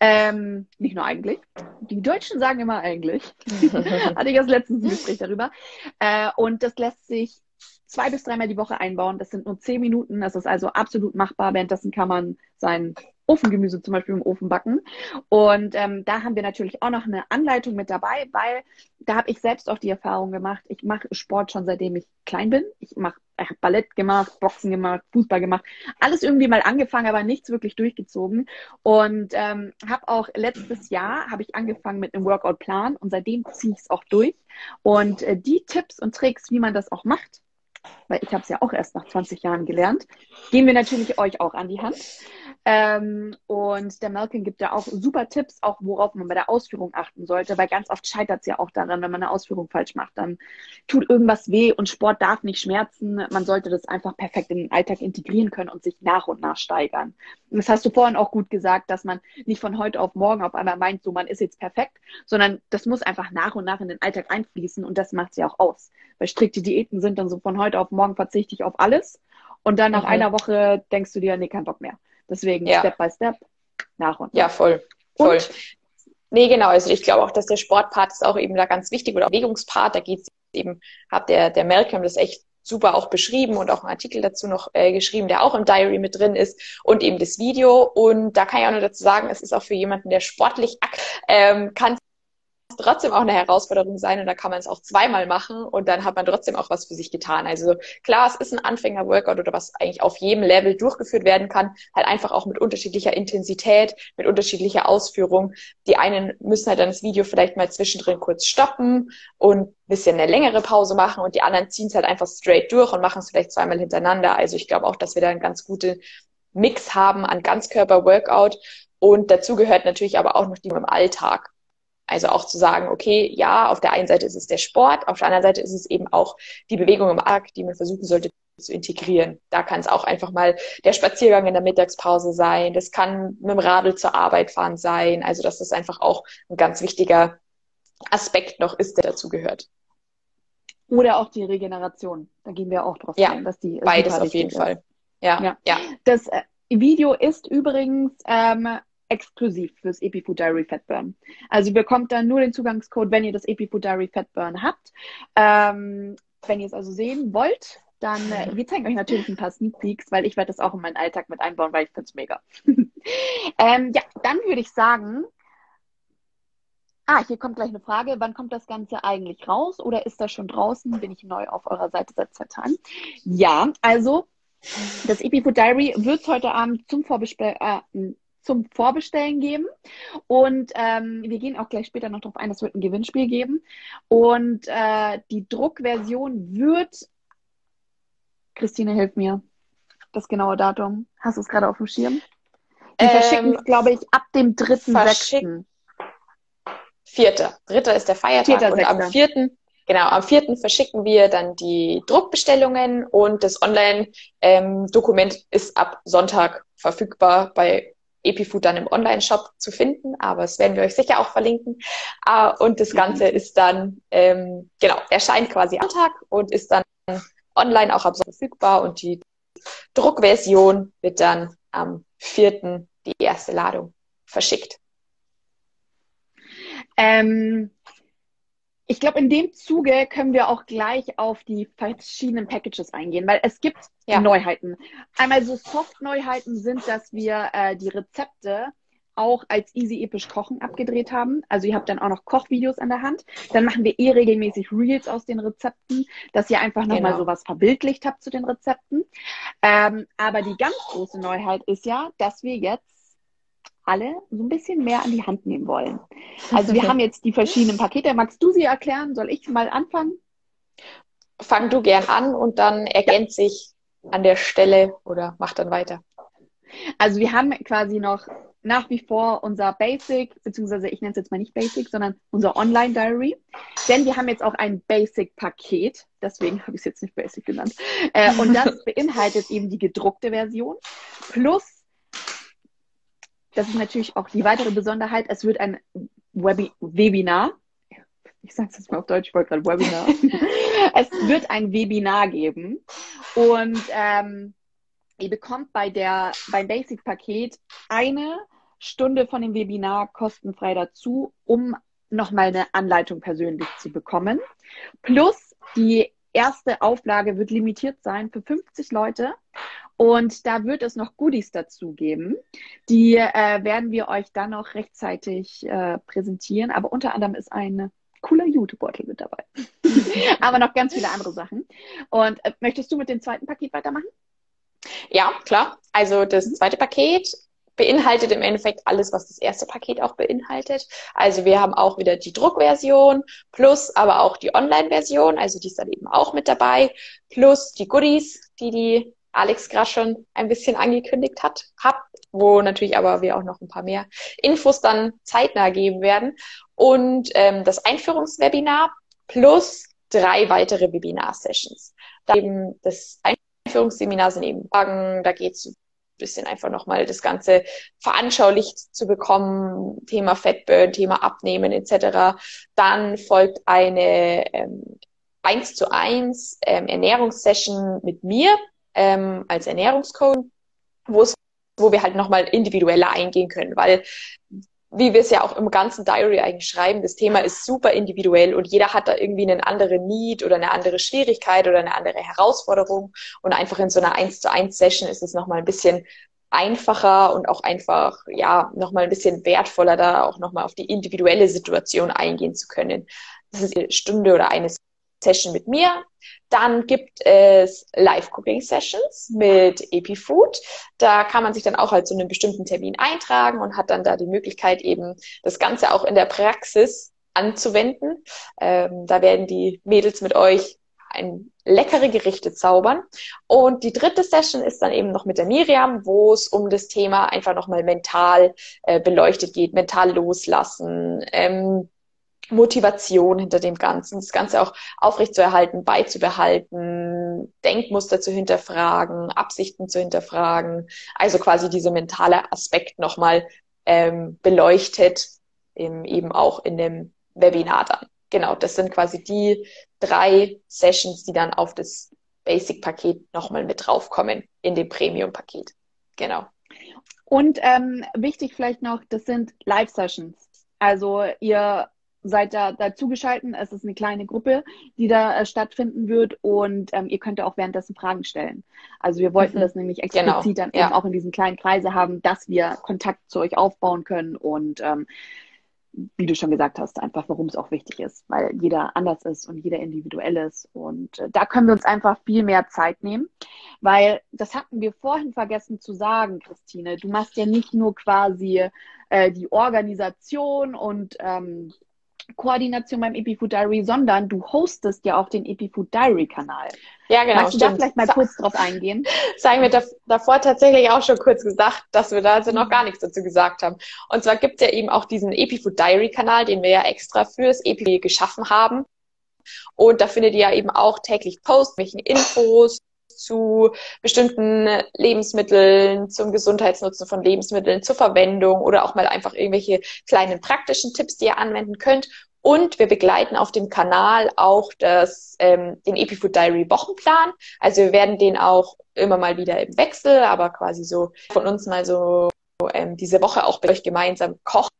Ähm, nicht nur eigentlich. Die Deutschen sagen immer eigentlich. Hatte ich erst letztens ein Gespräch darüber. Äh, und das lässt sich zwei bis dreimal die Woche einbauen. Das sind nur zehn Minuten. Das ist also absolut machbar. Währenddessen kann man sein Ofengemüse zum Beispiel im Ofen backen. Und ähm, da haben wir natürlich auch noch eine Anleitung mit dabei, weil da habe ich selbst auch die Erfahrung gemacht. Ich mache Sport schon seitdem ich klein bin. Ich mache ich habe Ballett gemacht, Boxen gemacht, Fußball gemacht, alles irgendwie mal angefangen, aber nichts wirklich durchgezogen. Und ähm, habe auch letztes Jahr habe ich angefangen mit einem Workout-Plan und seitdem ziehe ich es auch durch. Und äh, die Tipps und Tricks, wie man das auch macht, weil ich habe es ja auch erst nach 20 Jahren gelernt, geben wir natürlich euch auch an die Hand. Ähm, und der Malcolm gibt da auch super Tipps, auch worauf man bei der Ausführung achten sollte, weil ganz oft scheitert es ja auch daran, wenn man eine Ausführung falsch macht. Dann tut irgendwas weh und Sport darf nicht schmerzen. Man sollte das einfach perfekt in den Alltag integrieren können und sich nach und nach steigern. Und das hast du vorhin auch gut gesagt, dass man nicht von heute auf morgen auf einmal meint, so man ist jetzt perfekt, sondern das muss einfach nach und nach in den Alltag einfließen und das macht sie auch aus. Weil strikte Diäten sind dann so von heute auf morgen verzichte ich auf alles und dann nach mhm. einer Woche denkst du dir, nee, kein Bock mehr. Deswegen ja. Step by Step, nach und nach. Ja, voll. voll. Und? Nee, genau. Also ich glaube auch, dass der Sportpart ist auch eben da ganz wichtig oder Bewegungspart. Da geht es eben, hat der, der Malcolm das echt super auch beschrieben und auch einen Artikel dazu noch äh, geschrieben, der auch im Diary mit drin ist und eben das Video. Und da kann ich auch nur dazu sagen, es ist auch für jemanden, der sportlich ähm, kann trotzdem auch eine Herausforderung sein und da kann man es auch zweimal machen und dann hat man trotzdem auch was für sich getan. Also klar, es ist ein Anfänger-Workout oder was eigentlich auf jedem Level durchgeführt werden kann, halt einfach auch mit unterschiedlicher Intensität, mit unterschiedlicher Ausführung. Die einen müssen halt dann das Video vielleicht mal zwischendrin kurz stoppen und bisschen eine längere Pause machen und die anderen ziehen es halt einfach straight durch und machen es vielleicht zweimal hintereinander. Also ich glaube auch, dass wir da einen ganz guten Mix haben an Ganzkörper-Workout und dazu gehört natürlich aber auch noch die im Alltag. Also auch zu sagen, okay, ja, auf der einen Seite ist es der Sport, auf der anderen Seite ist es eben auch die Bewegung im Arg, die man versuchen sollte zu integrieren. Da kann es auch einfach mal der Spaziergang in der Mittagspause sein. Das kann mit dem Radl zur Arbeit fahren sein. Also dass das einfach auch ein ganz wichtiger Aspekt noch ist, der dazu gehört. Oder auch die Regeneration. Da gehen wir auch drauf ja, ein, dass die beides auf jeden ist. Fall. Ja, ja. ja. Das äh, Video ist übrigens ähm, exklusiv fürs EpiFood Diary Fatburn. Also ihr bekommt dann nur den Zugangscode, wenn ihr das EpiFood Diary Fatburn habt. Ähm, wenn ihr es also sehen wollt, dann, äh, wir zeigen euch natürlich ein paar Sneak Peeks, weil ich werde das auch in meinen Alltag mit einbauen, weil ich finde es mega. ähm, ja, dann würde ich sagen, ah, hier kommt gleich eine Frage, wann kommt das Ganze eigentlich raus oder ist das schon draußen? Bin ich neu auf eurer Seite seit zwei Tagen? Ja, also das EpiFood Diary wird heute Abend zum Vorbesprechen, äh, zum Vorbestellen geben. Und ähm, wir gehen auch gleich später noch darauf ein, es wird ein Gewinnspiel geben. Und äh, die Druckversion wird, Christine, hilf mir, das genaue Datum. Hast du es gerade auf dem Schirm? Die ähm, verschicken es, glaube ich, ab dem 3.6. Vierter. Dritter ist der Feiertag. Vierter, und am vierten, genau, am vierten verschicken wir dann die Druckbestellungen und das Online-Dokument ähm, ist ab Sonntag verfügbar bei Epifood dann im Online-Shop zu finden, aber das werden wir euch sicher auch verlinken. Uh, und das Ganze mhm. ist dann, ähm, genau, erscheint quasi am Tag und ist dann online auch ab verfügbar und die Druckversion wird dann am 4. die erste Ladung verschickt. Ähm, ich glaube, in dem Zuge können wir auch gleich auf die verschiedenen Packages eingehen, weil es gibt ja. Neuheiten. Einmal so Soft-Neuheiten sind, dass wir äh, die Rezepte auch als Easy Episch Kochen abgedreht haben. Also ihr habt dann auch noch Kochvideos an der Hand. Dann machen wir eh regelmäßig Reels aus den Rezepten, dass ihr einfach nochmal genau. sowas verbildlicht habt zu den Rezepten. Ähm, aber die ganz große Neuheit ist ja, dass wir jetzt alle so ein bisschen mehr an die Hand nehmen wollen. Also wir haben jetzt die verschiedenen Pakete. Magst du sie erklären? Soll ich mal anfangen? Fang du gern an und dann ergänze ja. ich an der Stelle oder mach dann weiter. Also wir haben quasi noch nach wie vor unser Basic, beziehungsweise ich nenne es jetzt mal nicht Basic, sondern unser Online-Diary. Denn wir haben jetzt auch ein Basic-Paket, deswegen habe ich es jetzt nicht Basic genannt. Äh, und das beinhaltet eben die gedruckte Version plus das ist natürlich auch die weitere Besonderheit. Es wird ein Webi Webinar. Ich sage es jetzt mal auf Deutsch, ich wollte gerade Webinar. es wird ein Webinar geben und ähm, ihr bekommt bei der beim Basic-Paket eine Stunde von dem Webinar kostenfrei dazu, um nochmal eine Anleitung persönlich zu bekommen. Plus die erste Auflage wird limitiert sein für 50 Leute. Und da wird es noch Goodies dazu geben. Die äh, werden wir euch dann noch rechtzeitig äh, präsentieren. Aber unter anderem ist ein cooler YouTube-Beutel mit dabei. Aber noch ganz viele andere Sachen. Und äh, möchtest du mit dem zweiten Paket weitermachen? Ja, klar. Also das zweite Paket beinhaltet im Endeffekt alles, was das erste Paket auch beinhaltet. Also wir haben auch wieder die Druckversion plus aber auch die Online-Version, also die ist dann eben auch mit dabei, plus die Goodies, die die Alex gerade schon ein bisschen angekündigt hat, hab, wo natürlich aber wir auch noch ein paar mehr Infos dann zeitnah geben werden. Und ähm, das Einführungswebinar plus drei weitere Webinar-Sessions. Da eben das Einführungsseminar sind eben Fragen, da geht es bisschen einfach nochmal das Ganze veranschaulicht zu bekommen, Thema Fettburn, Thema Abnehmen etc. Dann folgt eine ähm, 1 zu 1 ähm, Ernährungssession mit mir ähm, als Ernährungscoach, wo es wo wir halt nochmal individueller eingehen können, weil wie wir es ja auch im ganzen Diary eigentlich schreiben, das Thema ist super individuell und jeder hat da irgendwie einen anderen Need oder eine andere Schwierigkeit oder eine andere Herausforderung. Und einfach in so einer 1 zu 1 Session ist es nochmal ein bisschen einfacher und auch einfach, ja, nochmal ein bisschen wertvoller, da auch nochmal auf die individuelle Situation eingehen zu können. Das ist eine Stunde oder eine Session mit mir. Dann gibt es Live-Cooking-Sessions mit EpiFood. Da kann man sich dann auch halt zu einem bestimmten Termin eintragen und hat dann da die Möglichkeit, eben das Ganze auch in der Praxis anzuwenden. Ähm, da werden die Mädels mit euch ein leckere Gerichte zaubern. Und die dritte Session ist dann eben noch mit der Miriam, wo es um das Thema einfach nochmal mental äh, beleuchtet geht, mental loslassen, ähm, Motivation hinter dem Ganzen, das Ganze auch aufrechtzuerhalten, beizubehalten, Denkmuster zu hinterfragen, Absichten zu hinterfragen, also quasi dieser mentale Aspekt nochmal ähm, beleuchtet, eben, eben auch in dem Webinar dann. Genau, das sind quasi die drei Sessions, die dann auf das Basic-Paket nochmal mit draufkommen in dem Premium-Paket. Genau. Und ähm, wichtig vielleicht noch, das sind Live-Sessions. Also ihr seid da dazugeschalten. Es ist eine kleine Gruppe, die da äh, stattfinden wird und ähm, ihr könnt auch währenddessen Fragen stellen. Also wir wollten mhm. das nämlich explizit genau. dann ja. eben auch in diesen kleinen Kreise haben, dass wir Kontakt zu euch aufbauen können und ähm, wie du schon gesagt hast, einfach warum es auch wichtig ist, weil jeder anders ist und jeder individuell ist. Und äh, da können wir uns einfach viel mehr Zeit nehmen, weil das hatten wir vorhin vergessen zu sagen, Christine. Du machst ja nicht nur quasi äh, die Organisation und ähm, Koordination beim EpiFood Diary, sondern du hostest ja auch den EpiFood Diary Kanal. Ja, genau. Magst du da vielleicht mal kurz drauf eingehen? Das haben wir davor tatsächlich auch schon kurz gesagt, dass wir da also noch gar nichts dazu gesagt haben. Und zwar gibt es ja eben auch diesen EpiFood Diary Kanal, den wir ja extra fürs EpiFood geschaffen haben. Und da findet ihr ja eben auch täglich Posts, welchen Infos, zu bestimmten Lebensmitteln, zum Gesundheitsnutzen von Lebensmitteln, zur Verwendung oder auch mal einfach irgendwelche kleinen praktischen Tipps, die ihr anwenden könnt. Und wir begleiten auf dem Kanal auch das, ähm, den EpiFood Diary Wochenplan. Also wir werden den auch immer mal wieder im Wechsel, aber quasi so von uns mal so ähm, diese Woche auch mit euch gemeinsam kochen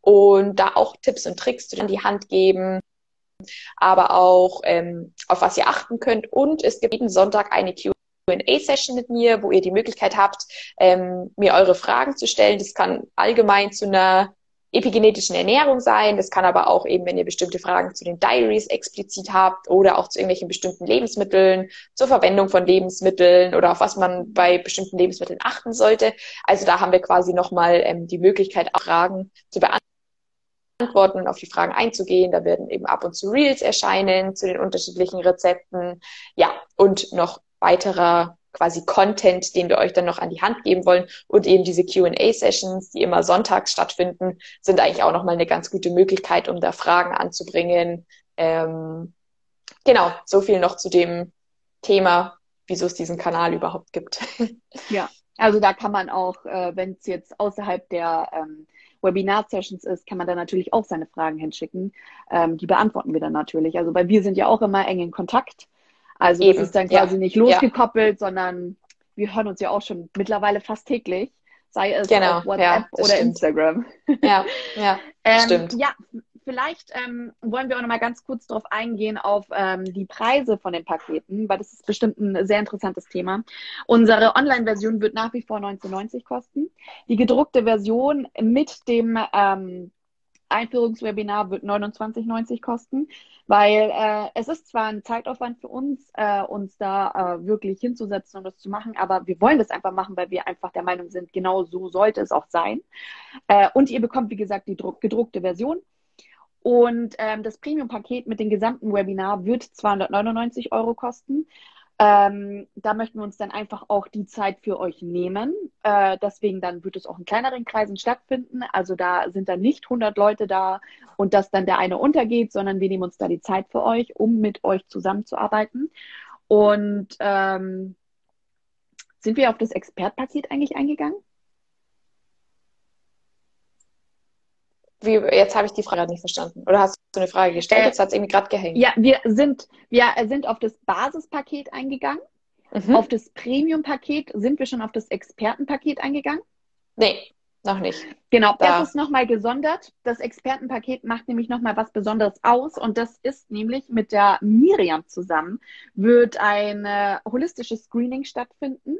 und da auch Tipps und Tricks in die Hand geben aber auch ähm, auf was ihr achten könnt. Und es gibt jeden Sonntag eine Q&A-Session mit mir, wo ihr die Möglichkeit habt, ähm, mir eure Fragen zu stellen. Das kann allgemein zu einer epigenetischen Ernährung sein. Das kann aber auch eben, wenn ihr bestimmte Fragen zu den Diaries explizit habt oder auch zu irgendwelchen bestimmten Lebensmitteln, zur Verwendung von Lebensmitteln oder auf was man bei bestimmten Lebensmitteln achten sollte. Also da haben wir quasi nochmal ähm, die Möglichkeit, auch Fragen zu beantworten Antworten auf die Fragen einzugehen. Da werden eben ab und zu Reels erscheinen zu den unterschiedlichen Rezepten. Ja, und noch weiterer quasi Content, den wir euch dann noch an die Hand geben wollen. Und eben diese Q&A-Sessions, die immer sonntags stattfinden, sind eigentlich auch nochmal eine ganz gute Möglichkeit, um da Fragen anzubringen. Ähm, genau, so viel noch zu dem Thema, wieso es diesen Kanal überhaupt gibt. Ja, also da kann man auch, äh, wenn es jetzt außerhalb der ähm, Webinar-Sessions ist, kann man da natürlich auch seine Fragen hinschicken. Ähm, die beantworten wir dann natürlich. Also, weil wir sind ja auch immer eng in Kontakt. Also, Eben. es ist dann quasi ja. nicht losgekoppelt, ja. sondern wir hören uns ja auch schon mittlerweile fast täglich sei es genau, auf WhatsApp ja, oder stimmt. Instagram. Ja, ja, ähm, stimmt. Ja, vielleicht ähm, wollen wir auch noch mal ganz kurz darauf eingehen, auf ähm, die Preise von den Paketen, weil das ist bestimmt ein sehr interessantes Thema. Unsere Online-Version wird nach wie vor 19,90 kosten. Die gedruckte Version mit dem ähm, Einführungswebinar wird 29,90 kosten, weil äh, es ist zwar ein Zeitaufwand für uns, äh, uns da äh, wirklich hinzusetzen und das zu machen, aber wir wollen das einfach machen, weil wir einfach der Meinung sind, genau so sollte es auch sein. Äh, und ihr bekommt, wie gesagt, die gedruckte Version und ähm, das Premium-Paket mit dem gesamten Webinar wird 299 Euro kosten. Ähm, da möchten wir uns dann einfach auch die Zeit für euch nehmen. Äh, deswegen dann wird es auch in kleineren Kreisen stattfinden. Also da sind dann nicht 100 Leute da und dass dann der eine untergeht, sondern wir nehmen uns da die Zeit für euch, um mit euch zusammenzuarbeiten. Und ähm, sind wir auf das Expertpaket eigentlich eingegangen? Wie, jetzt habe ich die Frage nicht verstanden. Oder hast du eine Frage gestellt? Äh, jetzt hat es irgendwie gerade gehängt. Ja, wir sind, wir sind auf das Basispaket eingegangen. Mhm. Auf das Premium-Paket sind wir schon auf das Expertenpaket eingegangen? Nee, noch nicht. Genau, da. das ist nochmal gesondert. Das Expertenpaket macht nämlich nochmal was Besonderes aus und das ist nämlich mit der Miriam zusammen wird ein äh, holistisches Screening stattfinden.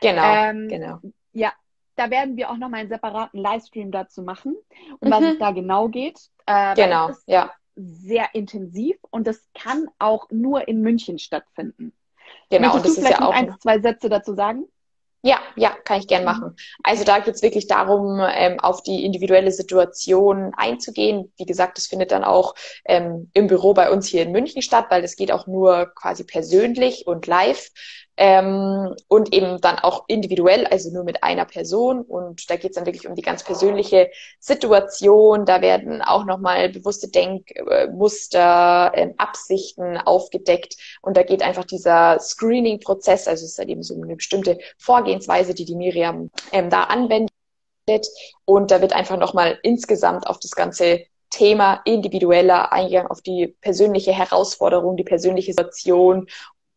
Genau, ähm, genau. Ja, da werden wir auch nochmal einen separaten Livestream dazu machen, um mhm. was es da genau geht. Äh, genau, ja. Sehr intensiv und das kann auch nur in München stattfinden. Genau, Möchtest und das du vielleicht ist ja auch ein, zwei Sätze dazu sagen? Ja, ja, kann ich gern machen. Also da geht es wirklich darum, ähm, auf die individuelle Situation einzugehen. Wie gesagt, das findet dann auch ähm, im Büro bei uns hier in München statt, weil das geht auch nur quasi persönlich und live ähm, und eben dann auch individuell, also nur mit einer Person. Und da geht es dann wirklich um die ganz persönliche Situation. Da werden auch nochmal bewusste Denkmuster, äh, Absichten aufgedeckt. Und da geht einfach dieser Screening-Prozess, also es ist halt eben so eine bestimmte Vorgehensweise, die die Miriam ähm, da anwendet. Und da wird einfach nochmal insgesamt auf das ganze Thema individueller eingegangen, auf die persönliche Herausforderung, die persönliche Situation.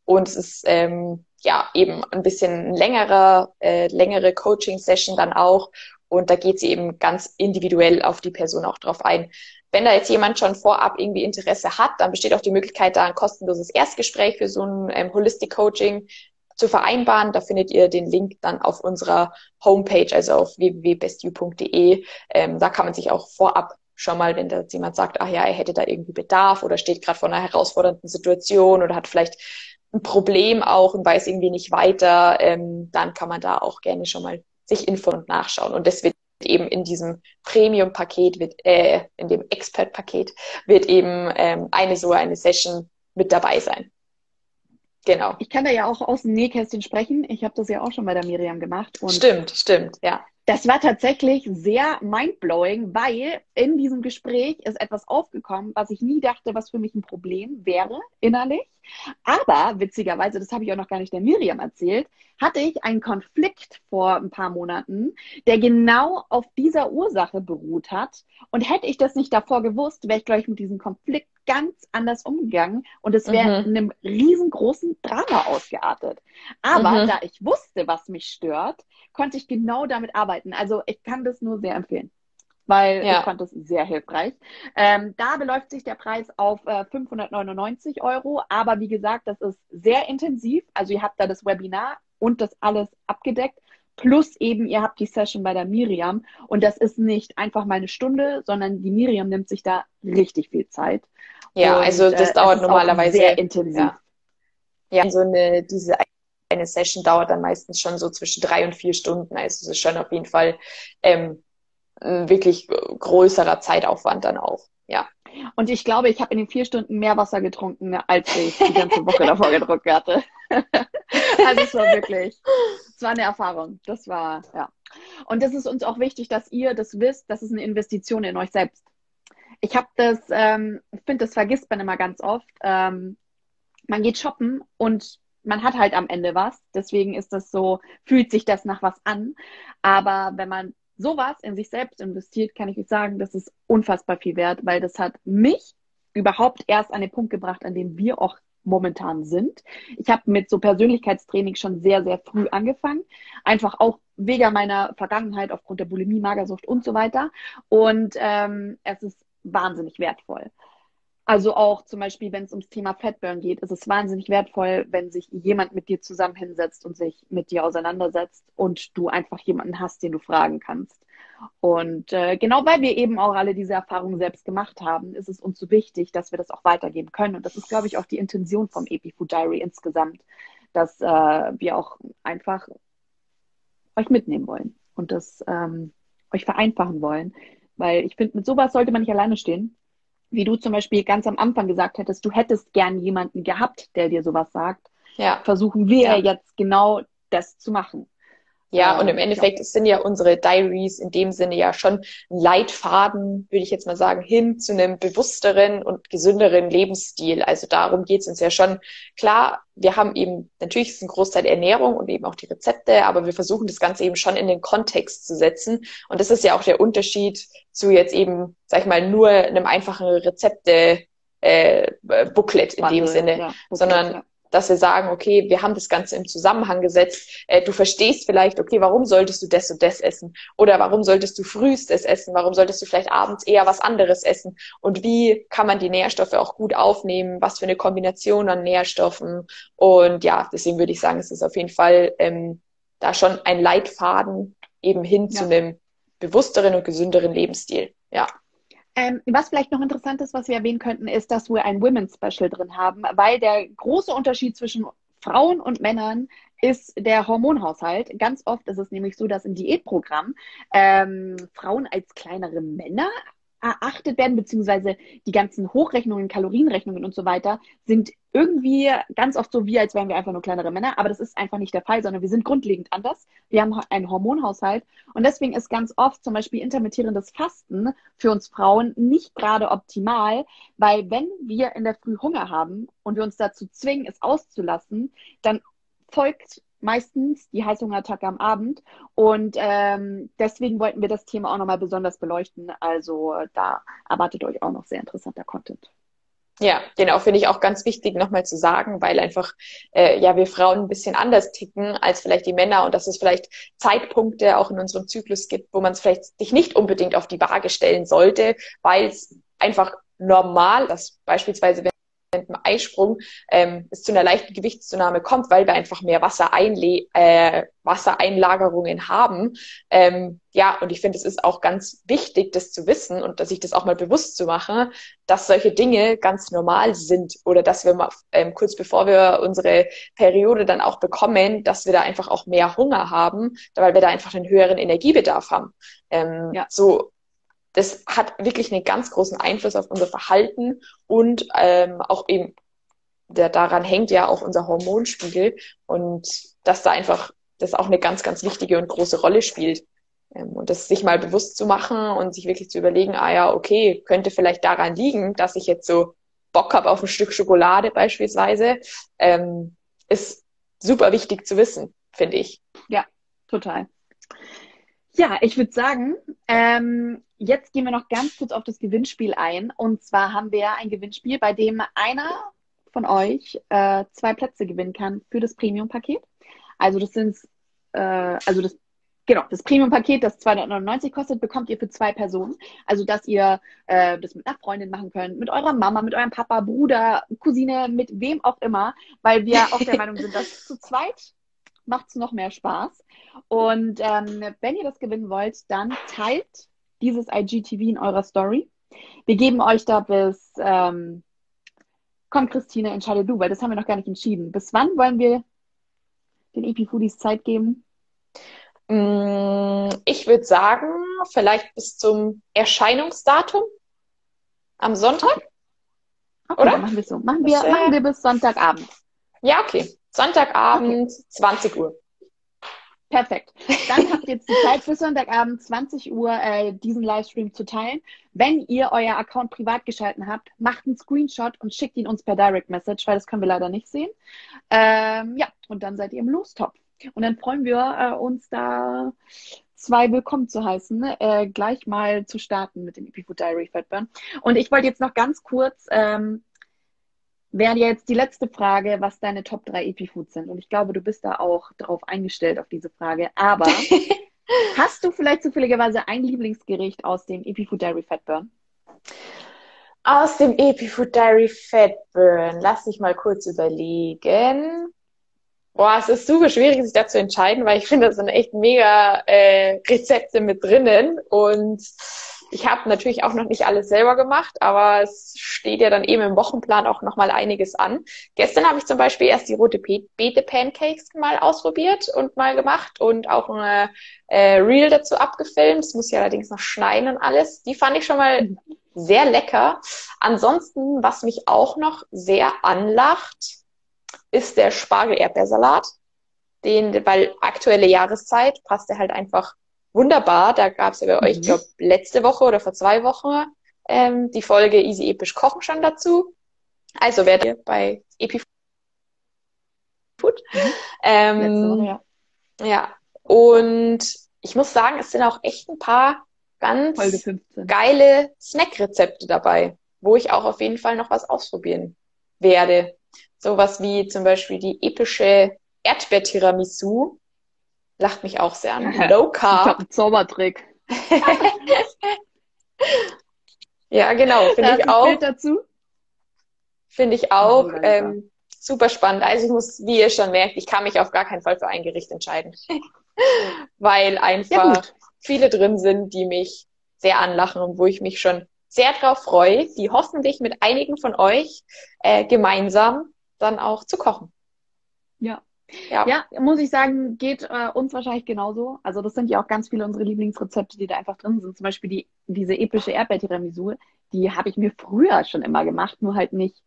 Und es ist ähm, ja eben ein bisschen längere, äh, längere Coaching-Session dann auch. Und da geht sie eben ganz individuell auf die Person auch drauf ein. Wenn da jetzt jemand schon vorab irgendwie Interesse hat, dann besteht auch die Möglichkeit, da ein kostenloses Erstgespräch für so ein ähm, Holistic Coaching zu vereinbaren. Da findet ihr den Link dann auf unserer Homepage, also auf www.bestu.de. Ähm, da kann man sich auch vorab schon mal, wenn da jemand sagt, ach ja, er hätte da irgendwie Bedarf oder steht gerade vor einer herausfordernden Situation oder hat vielleicht ein Problem auch und weiß irgendwie nicht weiter, ähm, dann kann man da auch gerne schon mal sich info und nachschauen. Und das wird eben in diesem Premium-Paket, wird, äh, in dem Expert-Paket, wird eben ähm, eine so eine Session mit dabei sein. Genau. Ich kann da ja auch aus dem Nähkästchen sprechen. Ich habe das ja auch schon bei der Miriam gemacht. Und stimmt, stimmt, ja. Das war tatsächlich sehr mindblowing, weil in diesem Gespräch ist etwas aufgekommen, was ich nie dachte, was für mich ein Problem wäre innerlich. Aber witzigerweise, das habe ich auch noch gar nicht der Miriam erzählt, hatte ich einen Konflikt vor ein paar Monaten, der genau auf dieser Ursache beruht hat. Und hätte ich das nicht davor gewusst, wäre ich, glaube ich, mit diesem Konflikt ganz anders umgegangen und es wäre mhm. in einem riesengroßen Drama ausgeartet. Aber mhm. da ich wusste, was mich stört, konnte ich genau damit arbeiten. Also ich kann das nur sehr empfehlen weil ja. ich fand das sehr hilfreich. Ähm, da beläuft sich der Preis auf äh, 599 Euro, aber wie gesagt, das ist sehr intensiv. Also ihr habt da das Webinar und das alles abgedeckt. Plus eben, ihr habt die Session bei der Miriam und das ist nicht einfach mal eine Stunde, sondern die Miriam nimmt sich da richtig viel Zeit. Ja, und, also das äh, dauert normalerweise sehr intensiv. Ja. ja, so eine diese eine Session dauert dann meistens schon so zwischen drei und vier Stunden. Also es ist schon auf jeden Fall ähm, ein wirklich größerer Zeitaufwand dann auch. Ja. Und ich glaube, ich habe in den vier Stunden mehr Wasser getrunken, als ich die ganze Woche davor gedruckt hatte. also es war wirklich, es war eine Erfahrung. Das war, ja. Und das ist uns auch wichtig, dass ihr das wisst, das ist eine Investition in euch selbst. Ich habe das, ähm, ich finde, das vergisst man immer ganz oft. Ähm, man geht shoppen und man hat halt am Ende was. Deswegen ist das so, fühlt sich das nach was an. Aber wenn man sowas in sich selbst investiert, kann ich euch sagen, das ist unfassbar viel wert, weil das hat mich überhaupt erst an den Punkt gebracht, an dem wir auch momentan sind. Ich habe mit so Persönlichkeitstraining schon sehr, sehr früh angefangen. Einfach auch wegen meiner Vergangenheit aufgrund der Bulimie, Magersucht und so weiter. Und ähm, es ist wahnsinnig wertvoll. Also auch zum Beispiel, wenn es ums Thema Fatburn geht, ist es wahnsinnig wertvoll, wenn sich jemand mit dir zusammen hinsetzt und sich mit dir auseinandersetzt und du einfach jemanden hast, den du fragen kannst. Und äh, genau weil wir eben auch alle diese Erfahrungen selbst gemacht haben, ist es uns so wichtig, dass wir das auch weitergeben können. Und das ist, glaube ich, auch die Intention vom EpiFood Diary insgesamt, dass äh, wir auch einfach euch mitnehmen wollen und das ähm, euch vereinfachen wollen. Weil ich finde, mit sowas sollte man nicht alleine stehen. Wie du zum Beispiel ganz am Anfang gesagt hättest, du hättest gern jemanden gehabt, der dir sowas sagt. Ja. Versuchen wir ja. jetzt genau das zu machen. Ja, und im Endeffekt ja. sind ja unsere Diaries in dem Sinne ja schon ein Leitfaden, würde ich jetzt mal sagen, hin zu einem bewussteren und gesünderen Lebensstil. Also darum geht's uns ja schon. Klar, wir haben eben, natürlich ist ein Großteil Ernährung und eben auch die Rezepte, aber wir versuchen das Ganze eben schon in den Kontext zu setzen. Und das ist ja auch der Unterschied zu jetzt eben, sag ich mal, nur einem einfachen Rezepte äh, Booklet in Bundle, dem Sinne, ja, Booklet, sondern ja dass wir sagen, okay, wir haben das Ganze im Zusammenhang gesetzt. Äh, du verstehst vielleicht, okay, warum solltest du das und das essen? Oder warum solltest du frühst es essen? Warum solltest du vielleicht abends eher was anderes essen? Und wie kann man die Nährstoffe auch gut aufnehmen? Was für eine Kombination an Nährstoffen? Und ja, deswegen würde ich sagen, es ist auf jeden Fall ähm, da schon ein Leitfaden eben hin ja. zu einem bewussteren und gesünderen Lebensstil. Ja. Ähm, was vielleicht noch interessant ist, was wir erwähnen könnten, ist, dass wir ein Women's Special drin haben, weil der große Unterschied zwischen Frauen und Männern ist der Hormonhaushalt. Ganz oft ist es nämlich so, dass im Diätprogramm ähm, Frauen als kleinere Männer erachtet werden, beziehungsweise die ganzen Hochrechnungen, Kalorienrechnungen und so weiter sind irgendwie ganz oft so wie, als wären wir einfach nur kleinere Männer, aber das ist einfach nicht der Fall, sondern wir sind grundlegend anders. Wir haben einen Hormonhaushalt und deswegen ist ganz oft zum Beispiel intermittierendes Fasten für uns Frauen nicht gerade optimal, weil wenn wir in der Früh Hunger haben und wir uns dazu zwingen, es auszulassen, dann folgt meistens die Heißhungerattacke am Abend. Und ähm, deswegen wollten wir das Thema auch nochmal besonders beleuchten. Also da erwartet euch auch noch sehr interessanter Content. Ja, genau, finde ich auch ganz wichtig nochmal zu sagen, weil einfach äh, ja wir Frauen ein bisschen anders ticken als vielleicht die Männer und dass es vielleicht Zeitpunkte auch in unserem Zyklus gibt, wo man es vielleicht sich nicht unbedingt auf die Waage stellen sollte, weil es einfach normal, dass beispielsweise wenn dem Eisprung ähm, es zu einer leichten Gewichtszunahme kommt, weil wir einfach mehr Wasser einle äh, Wassereinlagerungen haben. Ähm, ja, und ich finde, es ist auch ganz wichtig, das zu wissen und dass sich das auch mal bewusst zu machen, dass solche Dinge ganz normal sind oder dass wir mal ähm, kurz bevor wir unsere Periode dann auch bekommen, dass wir da einfach auch mehr Hunger haben, weil wir da einfach einen höheren Energiebedarf haben. Ähm, ja. So das hat wirklich einen ganz großen Einfluss auf unser Verhalten und ähm, auch eben der, daran hängt ja auch unser Hormonspiegel und dass da einfach das auch eine ganz, ganz wichtige und große Rolle spielt. Ähm, und das sich mal bewusst zu machen und sich wirklich zu überlegen, ah ja, okay, könnte vielleicht daran liegen, dass ich jetzt so Bock habe auf ein Stück Schokolade beispielsweise, ähm, ist super wichtig zu wissen, finde ich. Ja, total. Ja, ich würde sagen, ähm, jetzt gehen wir noch ganz kurz auf das Gewinnspiel ein. Und zwar haben wir ein Gewinnspiel, bei dem einer von euch äh, zwei Plätze gewinnen kann für das Premium-Paket. Also das sind, äh, also das Genau, das Premium-Paket, das 299 kostet, bekommt ihr für zwei Personen. Also, dass ihr äh, das mit einer Freundin machen könnt, mit eurer Mama, mit eurem Papa, Bruder, Cousine, mit wem auch immer, weil wir auch der Meinung sind, dass zu zweit macht es noch mehr Spaß. Und ähm, wenn ihr das gewinnen wollt, dann teilt dieses IGTV in eurer Story. Wir geben euch da bis, ähm, komm Christine, entscheide du, weil das haben wir noch gar nicht entschieden. Bis wann wollen wir den Epifoodies Zeit geben? Mm, ich würde sagen, vielleicht bis zum Erscheinungsdatum am Sonntag. Okay, Oder? machen wir so. Machen wir, machen wir bis Sonntagabend. Ja, okay. Sonntagabend, okay. 20 Uhr. Perfekt. Dann habt ihr jetzt die Zeit bis Sonntagabend 20 Uhr äh, diesen Livestream zu teilen. Wenn ihr euer Account privat geschalten habt, macht einen Screenshot und schickt ihn uns per Direct Message, weil das können wir leider nicht sehen. Ähm, ja, und dann seid ihr im Lostopf. Und dann freuen wir äh, uns da zwei willkommen zu heißen, äh, gleich mal zu starten mit dem EpiFood Diary Fatburn. Und ich wollte jetzt noch ganz kurz, ähm, wäre jetzt die letzte Frage, was deine Top 3 EpiFoods sind. Und ich glaube, du bist da auch drauf eingestellt auf diese Frage. Aber hast du vielleicht zufälligerweise ein Lieblingsgericht aus dem EpiFood Diary Fatburn? Aus dem EpiFood Diary Fatburn. Lass mich mal kurz überlegen. Boah, es ist super schwierig, sich da zu entscheiden, weil ich finde, da sind echt mega äh, Rezepte mit drinnen. Und ich habe natürlich auch noch nicht alles selber gemacht, aber es steht ja dann eben im Wochenplan auch nochmal einiges an. Gestern habe ich zum Beispiel erst die rote Beete Pancakes mal ausprobiert und mal gemacht und auch eine äh, Reel dazu abgefilmt. Das muss ich allerdings noch schneiden und alles. Die fand ich schon mal sehr lecker. Ansonsten, was mich auch noch sehr anlacht, ist der Spargel-Erdbeersalat. Den, weil aktuelle Jahreszeit passt der halt einfach wunderbar. Da gab es ja bei mhm. euch, ich glaube, letzte Woche oder vor zwei Wochen ähm, die Folge Easy Episch Kochen schon dazu. Also werdet ihr bei EpiFood. Mhm. Ähm, Woche, ja. ja, und ich muss sagen, es sind auch echt ein paar ganz geile Snack-Rezepte dabei, wo ich auch auf jeden Fall noch was ausprobieren werde. Sowas wie zum Beispiel die epische Erdbeer-Tiramisu. Lacht mich auch sehr an. Low Carb. Ich Zaubertrick. ja, genau. Finde ich auch. Bild dazu? Finde ich auch. Oh, ähm, super spannend. Also ich muss, wie ihr schon merkt, ich kann mich auf gar keinen Fall für ein Gericht entscheiden. Weil einfach viele drin sind, die mich sehr anlachen und wo ich mich schon sehr drauf freue, die hoffentlich mit einigen von euch äh, gemeinsam dann auch zu kochen. Ja. Ja. ja, muss ich sagen, geht äh, uns wahrscheinlich genauso. Also das sind ja auch ganz viele unsere Lieblingsrezepte, die da einfach drin sind. Zum Beispiel die, diese epische Erdbeer-Tiramisu, die habe ich mir früher schon immer gemacht, nur halt nicht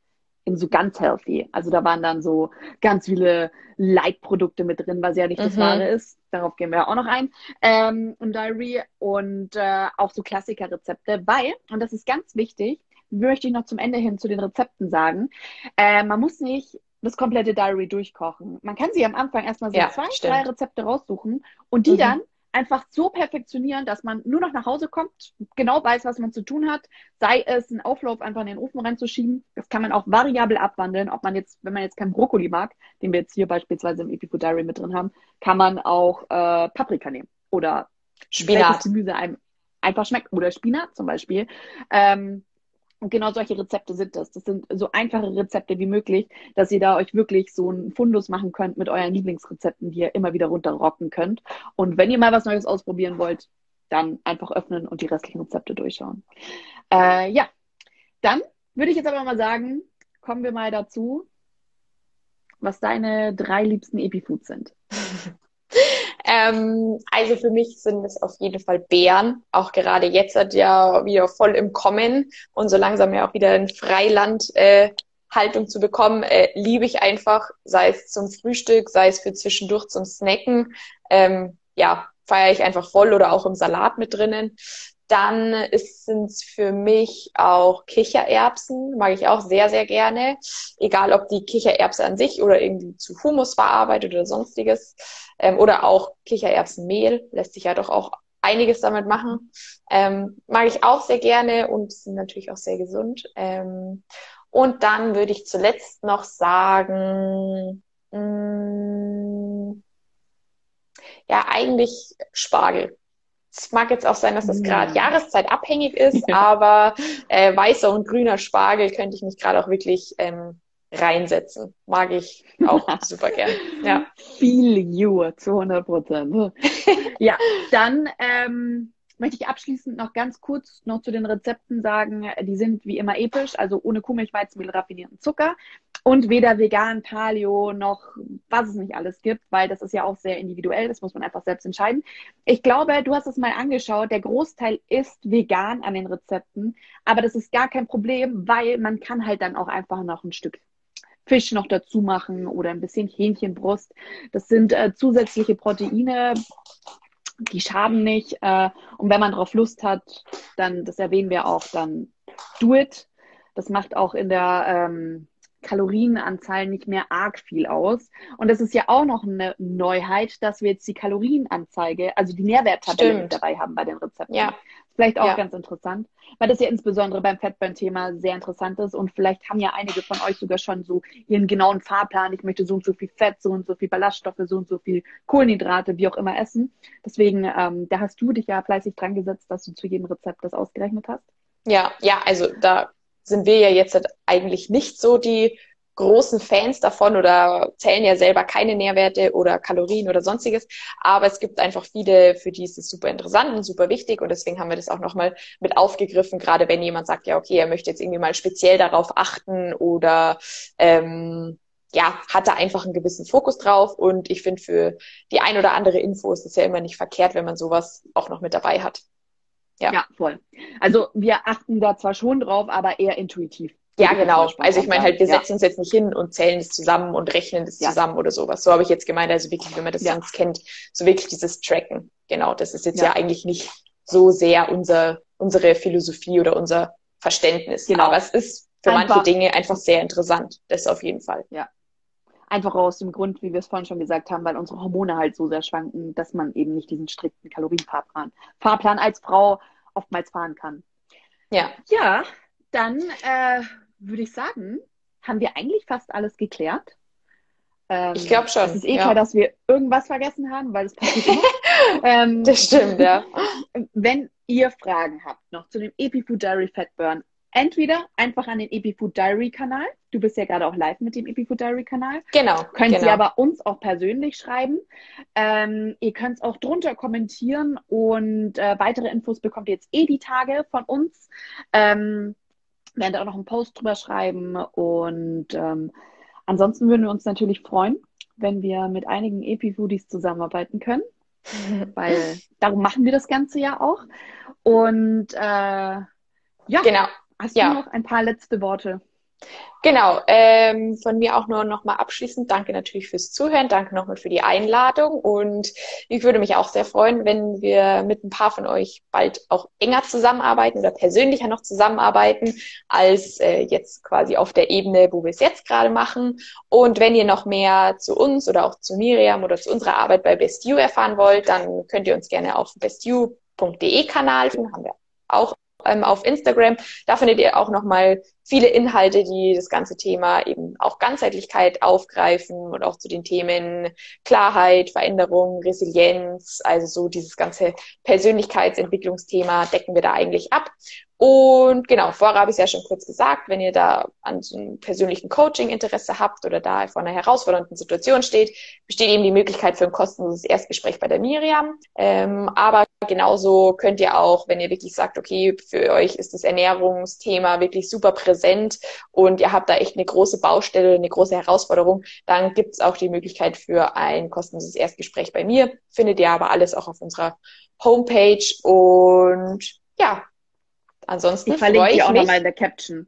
in so ganz healthy. Also da waren dann so ganz viele Leitprodukte mit drin, was ja nicht das mhm. Wahre ist. Darauf gehen wir ja auch noch ein. Ähm, im Diary und äh, auch so Klassikerrezepte, weil, und das ist ganz wichtig, möchte ich noch zum Ende hin zu den Rezepten sagen. Äh, man muss nicht das komplette Diary durchkochen. Man kann sich am Anfang erstmal so ja, zwei, stimmt. drei Rezepte raussuchen und die mhm. dann einfach so perfektionieren, dass man nur noch nach Hause kommt, genau weiß, was man zu tun hat, sei es einen Auflauf einfach in den Ofen reinzuschieben. Das kann man auch variabel abwandeln, ob man jetzt, wenn man jetzt keinen Brokkoli mag, den wir jetzt hier beispielsweise im Epico Diary mit drin haben, kann man auch äh, Paprika nehmen oder Spinat. Gemüse einem einfach schmeckt oder Spinat zum Beispiel. Ähm, und genau solche Rezepte sind das. Das sind so einfache Rezepte wie möglich, dass ihr da euch wirklich so einen Fundus machen könnt mit euren Lieblingsrezepten, die ihr immer wieder runterrocken könnt. Und wenn ihr mal was Neues ausprobieren wollt, dann einfach öffnen und die restlichen Rezepte durchschauen. Äh, ja, dann würde ich jetzt aber mal sagen, kommen wir mal dazu, was deine drei liebsten Epifoods sind. Ähm, also für mich sind es auf jeden Fall Bären. Auch gerade jetzt hat ja wieder voll im Kommen und so langsam ja auch wieder ein Freiland äh, Haltung zu bekommen, äh, liebe ich einfach, sei es zum Frühstück, sei es für zwischendurch zum Snacken. Ähm, ja, feiere ich einfach voll oder auch im Salat mit drinnen. Dann sind es für mich auch Kichererbsen, mag ich auch sehr, sehr gerne. Egal ob die Kichererbse an sich oder irgendwie zu Humus verarbeitet oder sonstiges. Ähm, oder auch Kichererbsenmehl, lässt sich ja doch auch einiges damit machen. Ähm, mag ich auch sehr gerne und sind natürlich auch sehr gesund. Ähm, und dann würde ich zuletzt noch sagen, mh, mm, ja, eigentlich Spargel. Es mag jetzt auch sein, dass das gerade mm. jahreszeitabhängig ist, aber äh, weißer und grüner Spargel könnte ich mich gerade auch wirklich ähm, reinsetzen. Mag ich auch super gern. Ja. Viel you zu 100 Prozent. ja, dann ähm, möchte ich abschließend noch ganz kurz noch zu den Rezepten sagen. Die sind wie immer episch, also ohne Kuhmilch, Weizenmehl, raffinierten Zucker und weder vegan, Paleo noch was es nicht alles gibt, weil das ist ja auch sehr individuell, das muss man einfach selbst entscheiden. Ich glaube, du hast es mal angeschaut, der Großteil ist vegan an den Rezepten, aber das ist gar kein Problem, weil man kann halt dann auch einfach noch ein Stück Fisch noch dazu machen oder ein bisschen Hähnchenbrust. Das sind äh, zusätzliche Proteine, die schaden nicht. Äh, und wenn man drauf Lust hat, dann, das erwähnen wir auch, dann do it. Das macht auch in der, ähm, Kalorienanzahl nicht mehr arg viel aus. Und das ist ja auch noch eine Neuheit, dass wir jetzt die Kalorienanzeige, also die Nährwerttabelle dabei haben bei den Rezepten. Ja. Vielleicht auch ja. ganz interessant, weil das ja insbesondere beim Fettburn-Thema sehr interessant ist und vielleicht haben ja einige von euch sogar schon so ihren genauen Fahrplan. Ich möchte so und so viel Fett, so und so viel Ballaststoffe, so und so viel Kohlenhydrate, wie auch immer essen. Deswegen, ähm, da hast du dich ja fleißig dran gesetzt, dass du zu jedem Rezept das ausgerechnet hast. Ja, ja, also da sind wir ja jetzt halt eigentlich nicht so die großen Fans davon oder zählen ja selber keine Nährwerte oder Kalorien oder sonstiges. Aber es gibt einfach viele, für die ist es super interessant und super wichtig. Und deswegen haben wir das auch nochmal mit aufgegriffen, gerade wenn jemand sagt, ja, okay, er möchte jetzt irgendwie mal speziell darauf achten oder ähm, ja, hat da einfach einen gewissen Fokus drauf. Und ich finde, für die ein oder andere Info ist es ja immer nicht verkehrt, wenn man sowas auch noch mit dabei hat. Ja. ja, voll. Also wir achten da zwar schon drauf, aber eher intuitiv. Ja, genau. Also ich meine halt, wir setzen uns jetzt nicht hin und zählen es zusammen und rechnen es ja. zusammen oder sowas. So habe ich jetzt gemeint. Also wirklich, wenn man das ja. sonst kennt, so wirklich dieses Tracken. Genau, das ist jetzt ja, eigentlich nicht so sehr unser, unsere Philosophie oder unser Verständnis. Genau. Aber es ist für einfach, manche Dinge einfach sehr interessant. Das auf jeden Fall. Ja. Einfach aus dem Grund, wie wir es vorhin schon gesagt haben, weil unsere Hormone halt so sehr schwanken, dass man eben nicht diesen strikten Kalorienfahrplan Fahrplan als Frau oftmals fahren kann. Ja. Ja, dann äh, würde ich sagen, haben wir eigentlich fast alles geklärt. Ähm, ich glaube schon. Es ist eh ja. klar, dass wir irgendwas vergessen haben, weil es passiert immer. ähm, das stimmt, ja. Wenn ihr Fragen habt noch zu dem EpiFood Diary Fat Burn, entweder einfach an den EpiFood Diary Kanal. Du bist ja gerade auch live mit dem EpiFood Diary Kanal. Genau. Könnt genau. ihr aber uns auch persönlich schreiben. Ähm, ihr könnt es auch drunter kommentieren und äh, weitere Infos bekommt ihr jetzt eh die Tage von uns. Ähm, werden da auch noch einen Post drüber schreiben und ähm, ansonsten würden wir uns natürlich freuen, wenn wir mit einigen Epifoodies zusammenarbeiten können, weil darum machen wir das Ganze ja auch. Und äh, ja, genau. hast ja. du noch ein paar letzte Worte? Genau, ähm, von mir auch nur nochmal abschließend. Danke natürlich fürs Zuhören, danke nochmal für die Einladung und ich würde mich auch sehr freuen, wenn wir mit ein paar von euch bald auch enger zusammenarbeiten oder persönlicher noch zusammenarbeiten, als äh, jetzt quasi auf der Ebene, wo wir es jetzt gerade machen. Und wenn ihr noch mehr zu uns oder auch zu Miriam oder zu unserer Arbeit bei BestU erfahren wollt, dann könnt ihr uns gerne auf bestu.de Kanal, haben wir auch ähm, auf Instagram. Da findet ihr auch nochmal viele Inhalte, die das ganze Thema eben auch Ganzheitlichkeit aufgreifen und auch zu den Themen Klarheit, Veränderung, Resilienz, also so dieses ganze Persönlichkeitsentwicklungsthema decken wir da eigentlich ab. Und genau, vorher habe ich es ja schon kurz gesagt, wenn ihr da an so einem persönlichen Coaching Interesse habt oder da vor einer herausfordernden Situation steht, besteht eben die Möglichkeit für ein kostenloses Erstgespräch bei der Miriam. Ähm, aber genauso könnt ihr auch, wenn ihr wirklich sagt, okay, für euch ist das Ernährungsthema wirklich super präsent und ihr habt da echt eine große Baustelle, eine große Herausforderung, dann gibt es auch die Möglichkeit für ein kostenloses Erstgespräch bei mir. Findet ihr aber alles auch auf unserer Homepage und ja, Ansonsten ich verlinke ich auch nochmal in der Caption.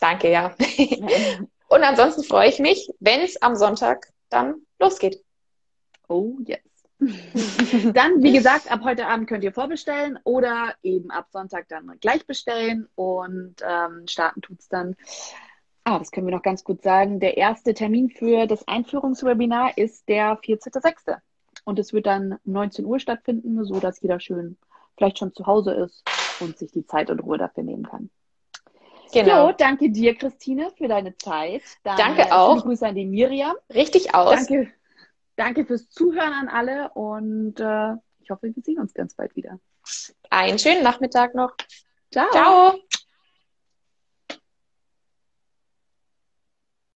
Danke, ja. Und ansonsten freue ich mich, wenn es am Sonntag dann losgeht. Oh, yes. dann, wie gesagt, ab heute Abend könnt ihr vorbestellen oder eben ab Sonntag dann gleich bestellen und ähm, starten es dann. Ah, das können wir noch ganz gut sagen. Der erste Termin für das Einführungswebinar ist der 14.06. Und es wird dann 19 Uhr stattfinden, so dass jeder schön vielleicht schon zu Hause ist und sich die Zeit und Ruhe dafür nehmen kann. Genau. Jo, danke dir, Christine, für deine Zeit. Dann danke auch. Viele Grüße an die Miriam. Richtig aus. Danke, danke fürs Zuhören an alle und äh, ich hoffe, wir sehen uns ganz bald wieder. Einen schönen Nachmittag noch. Ciao. Ciao.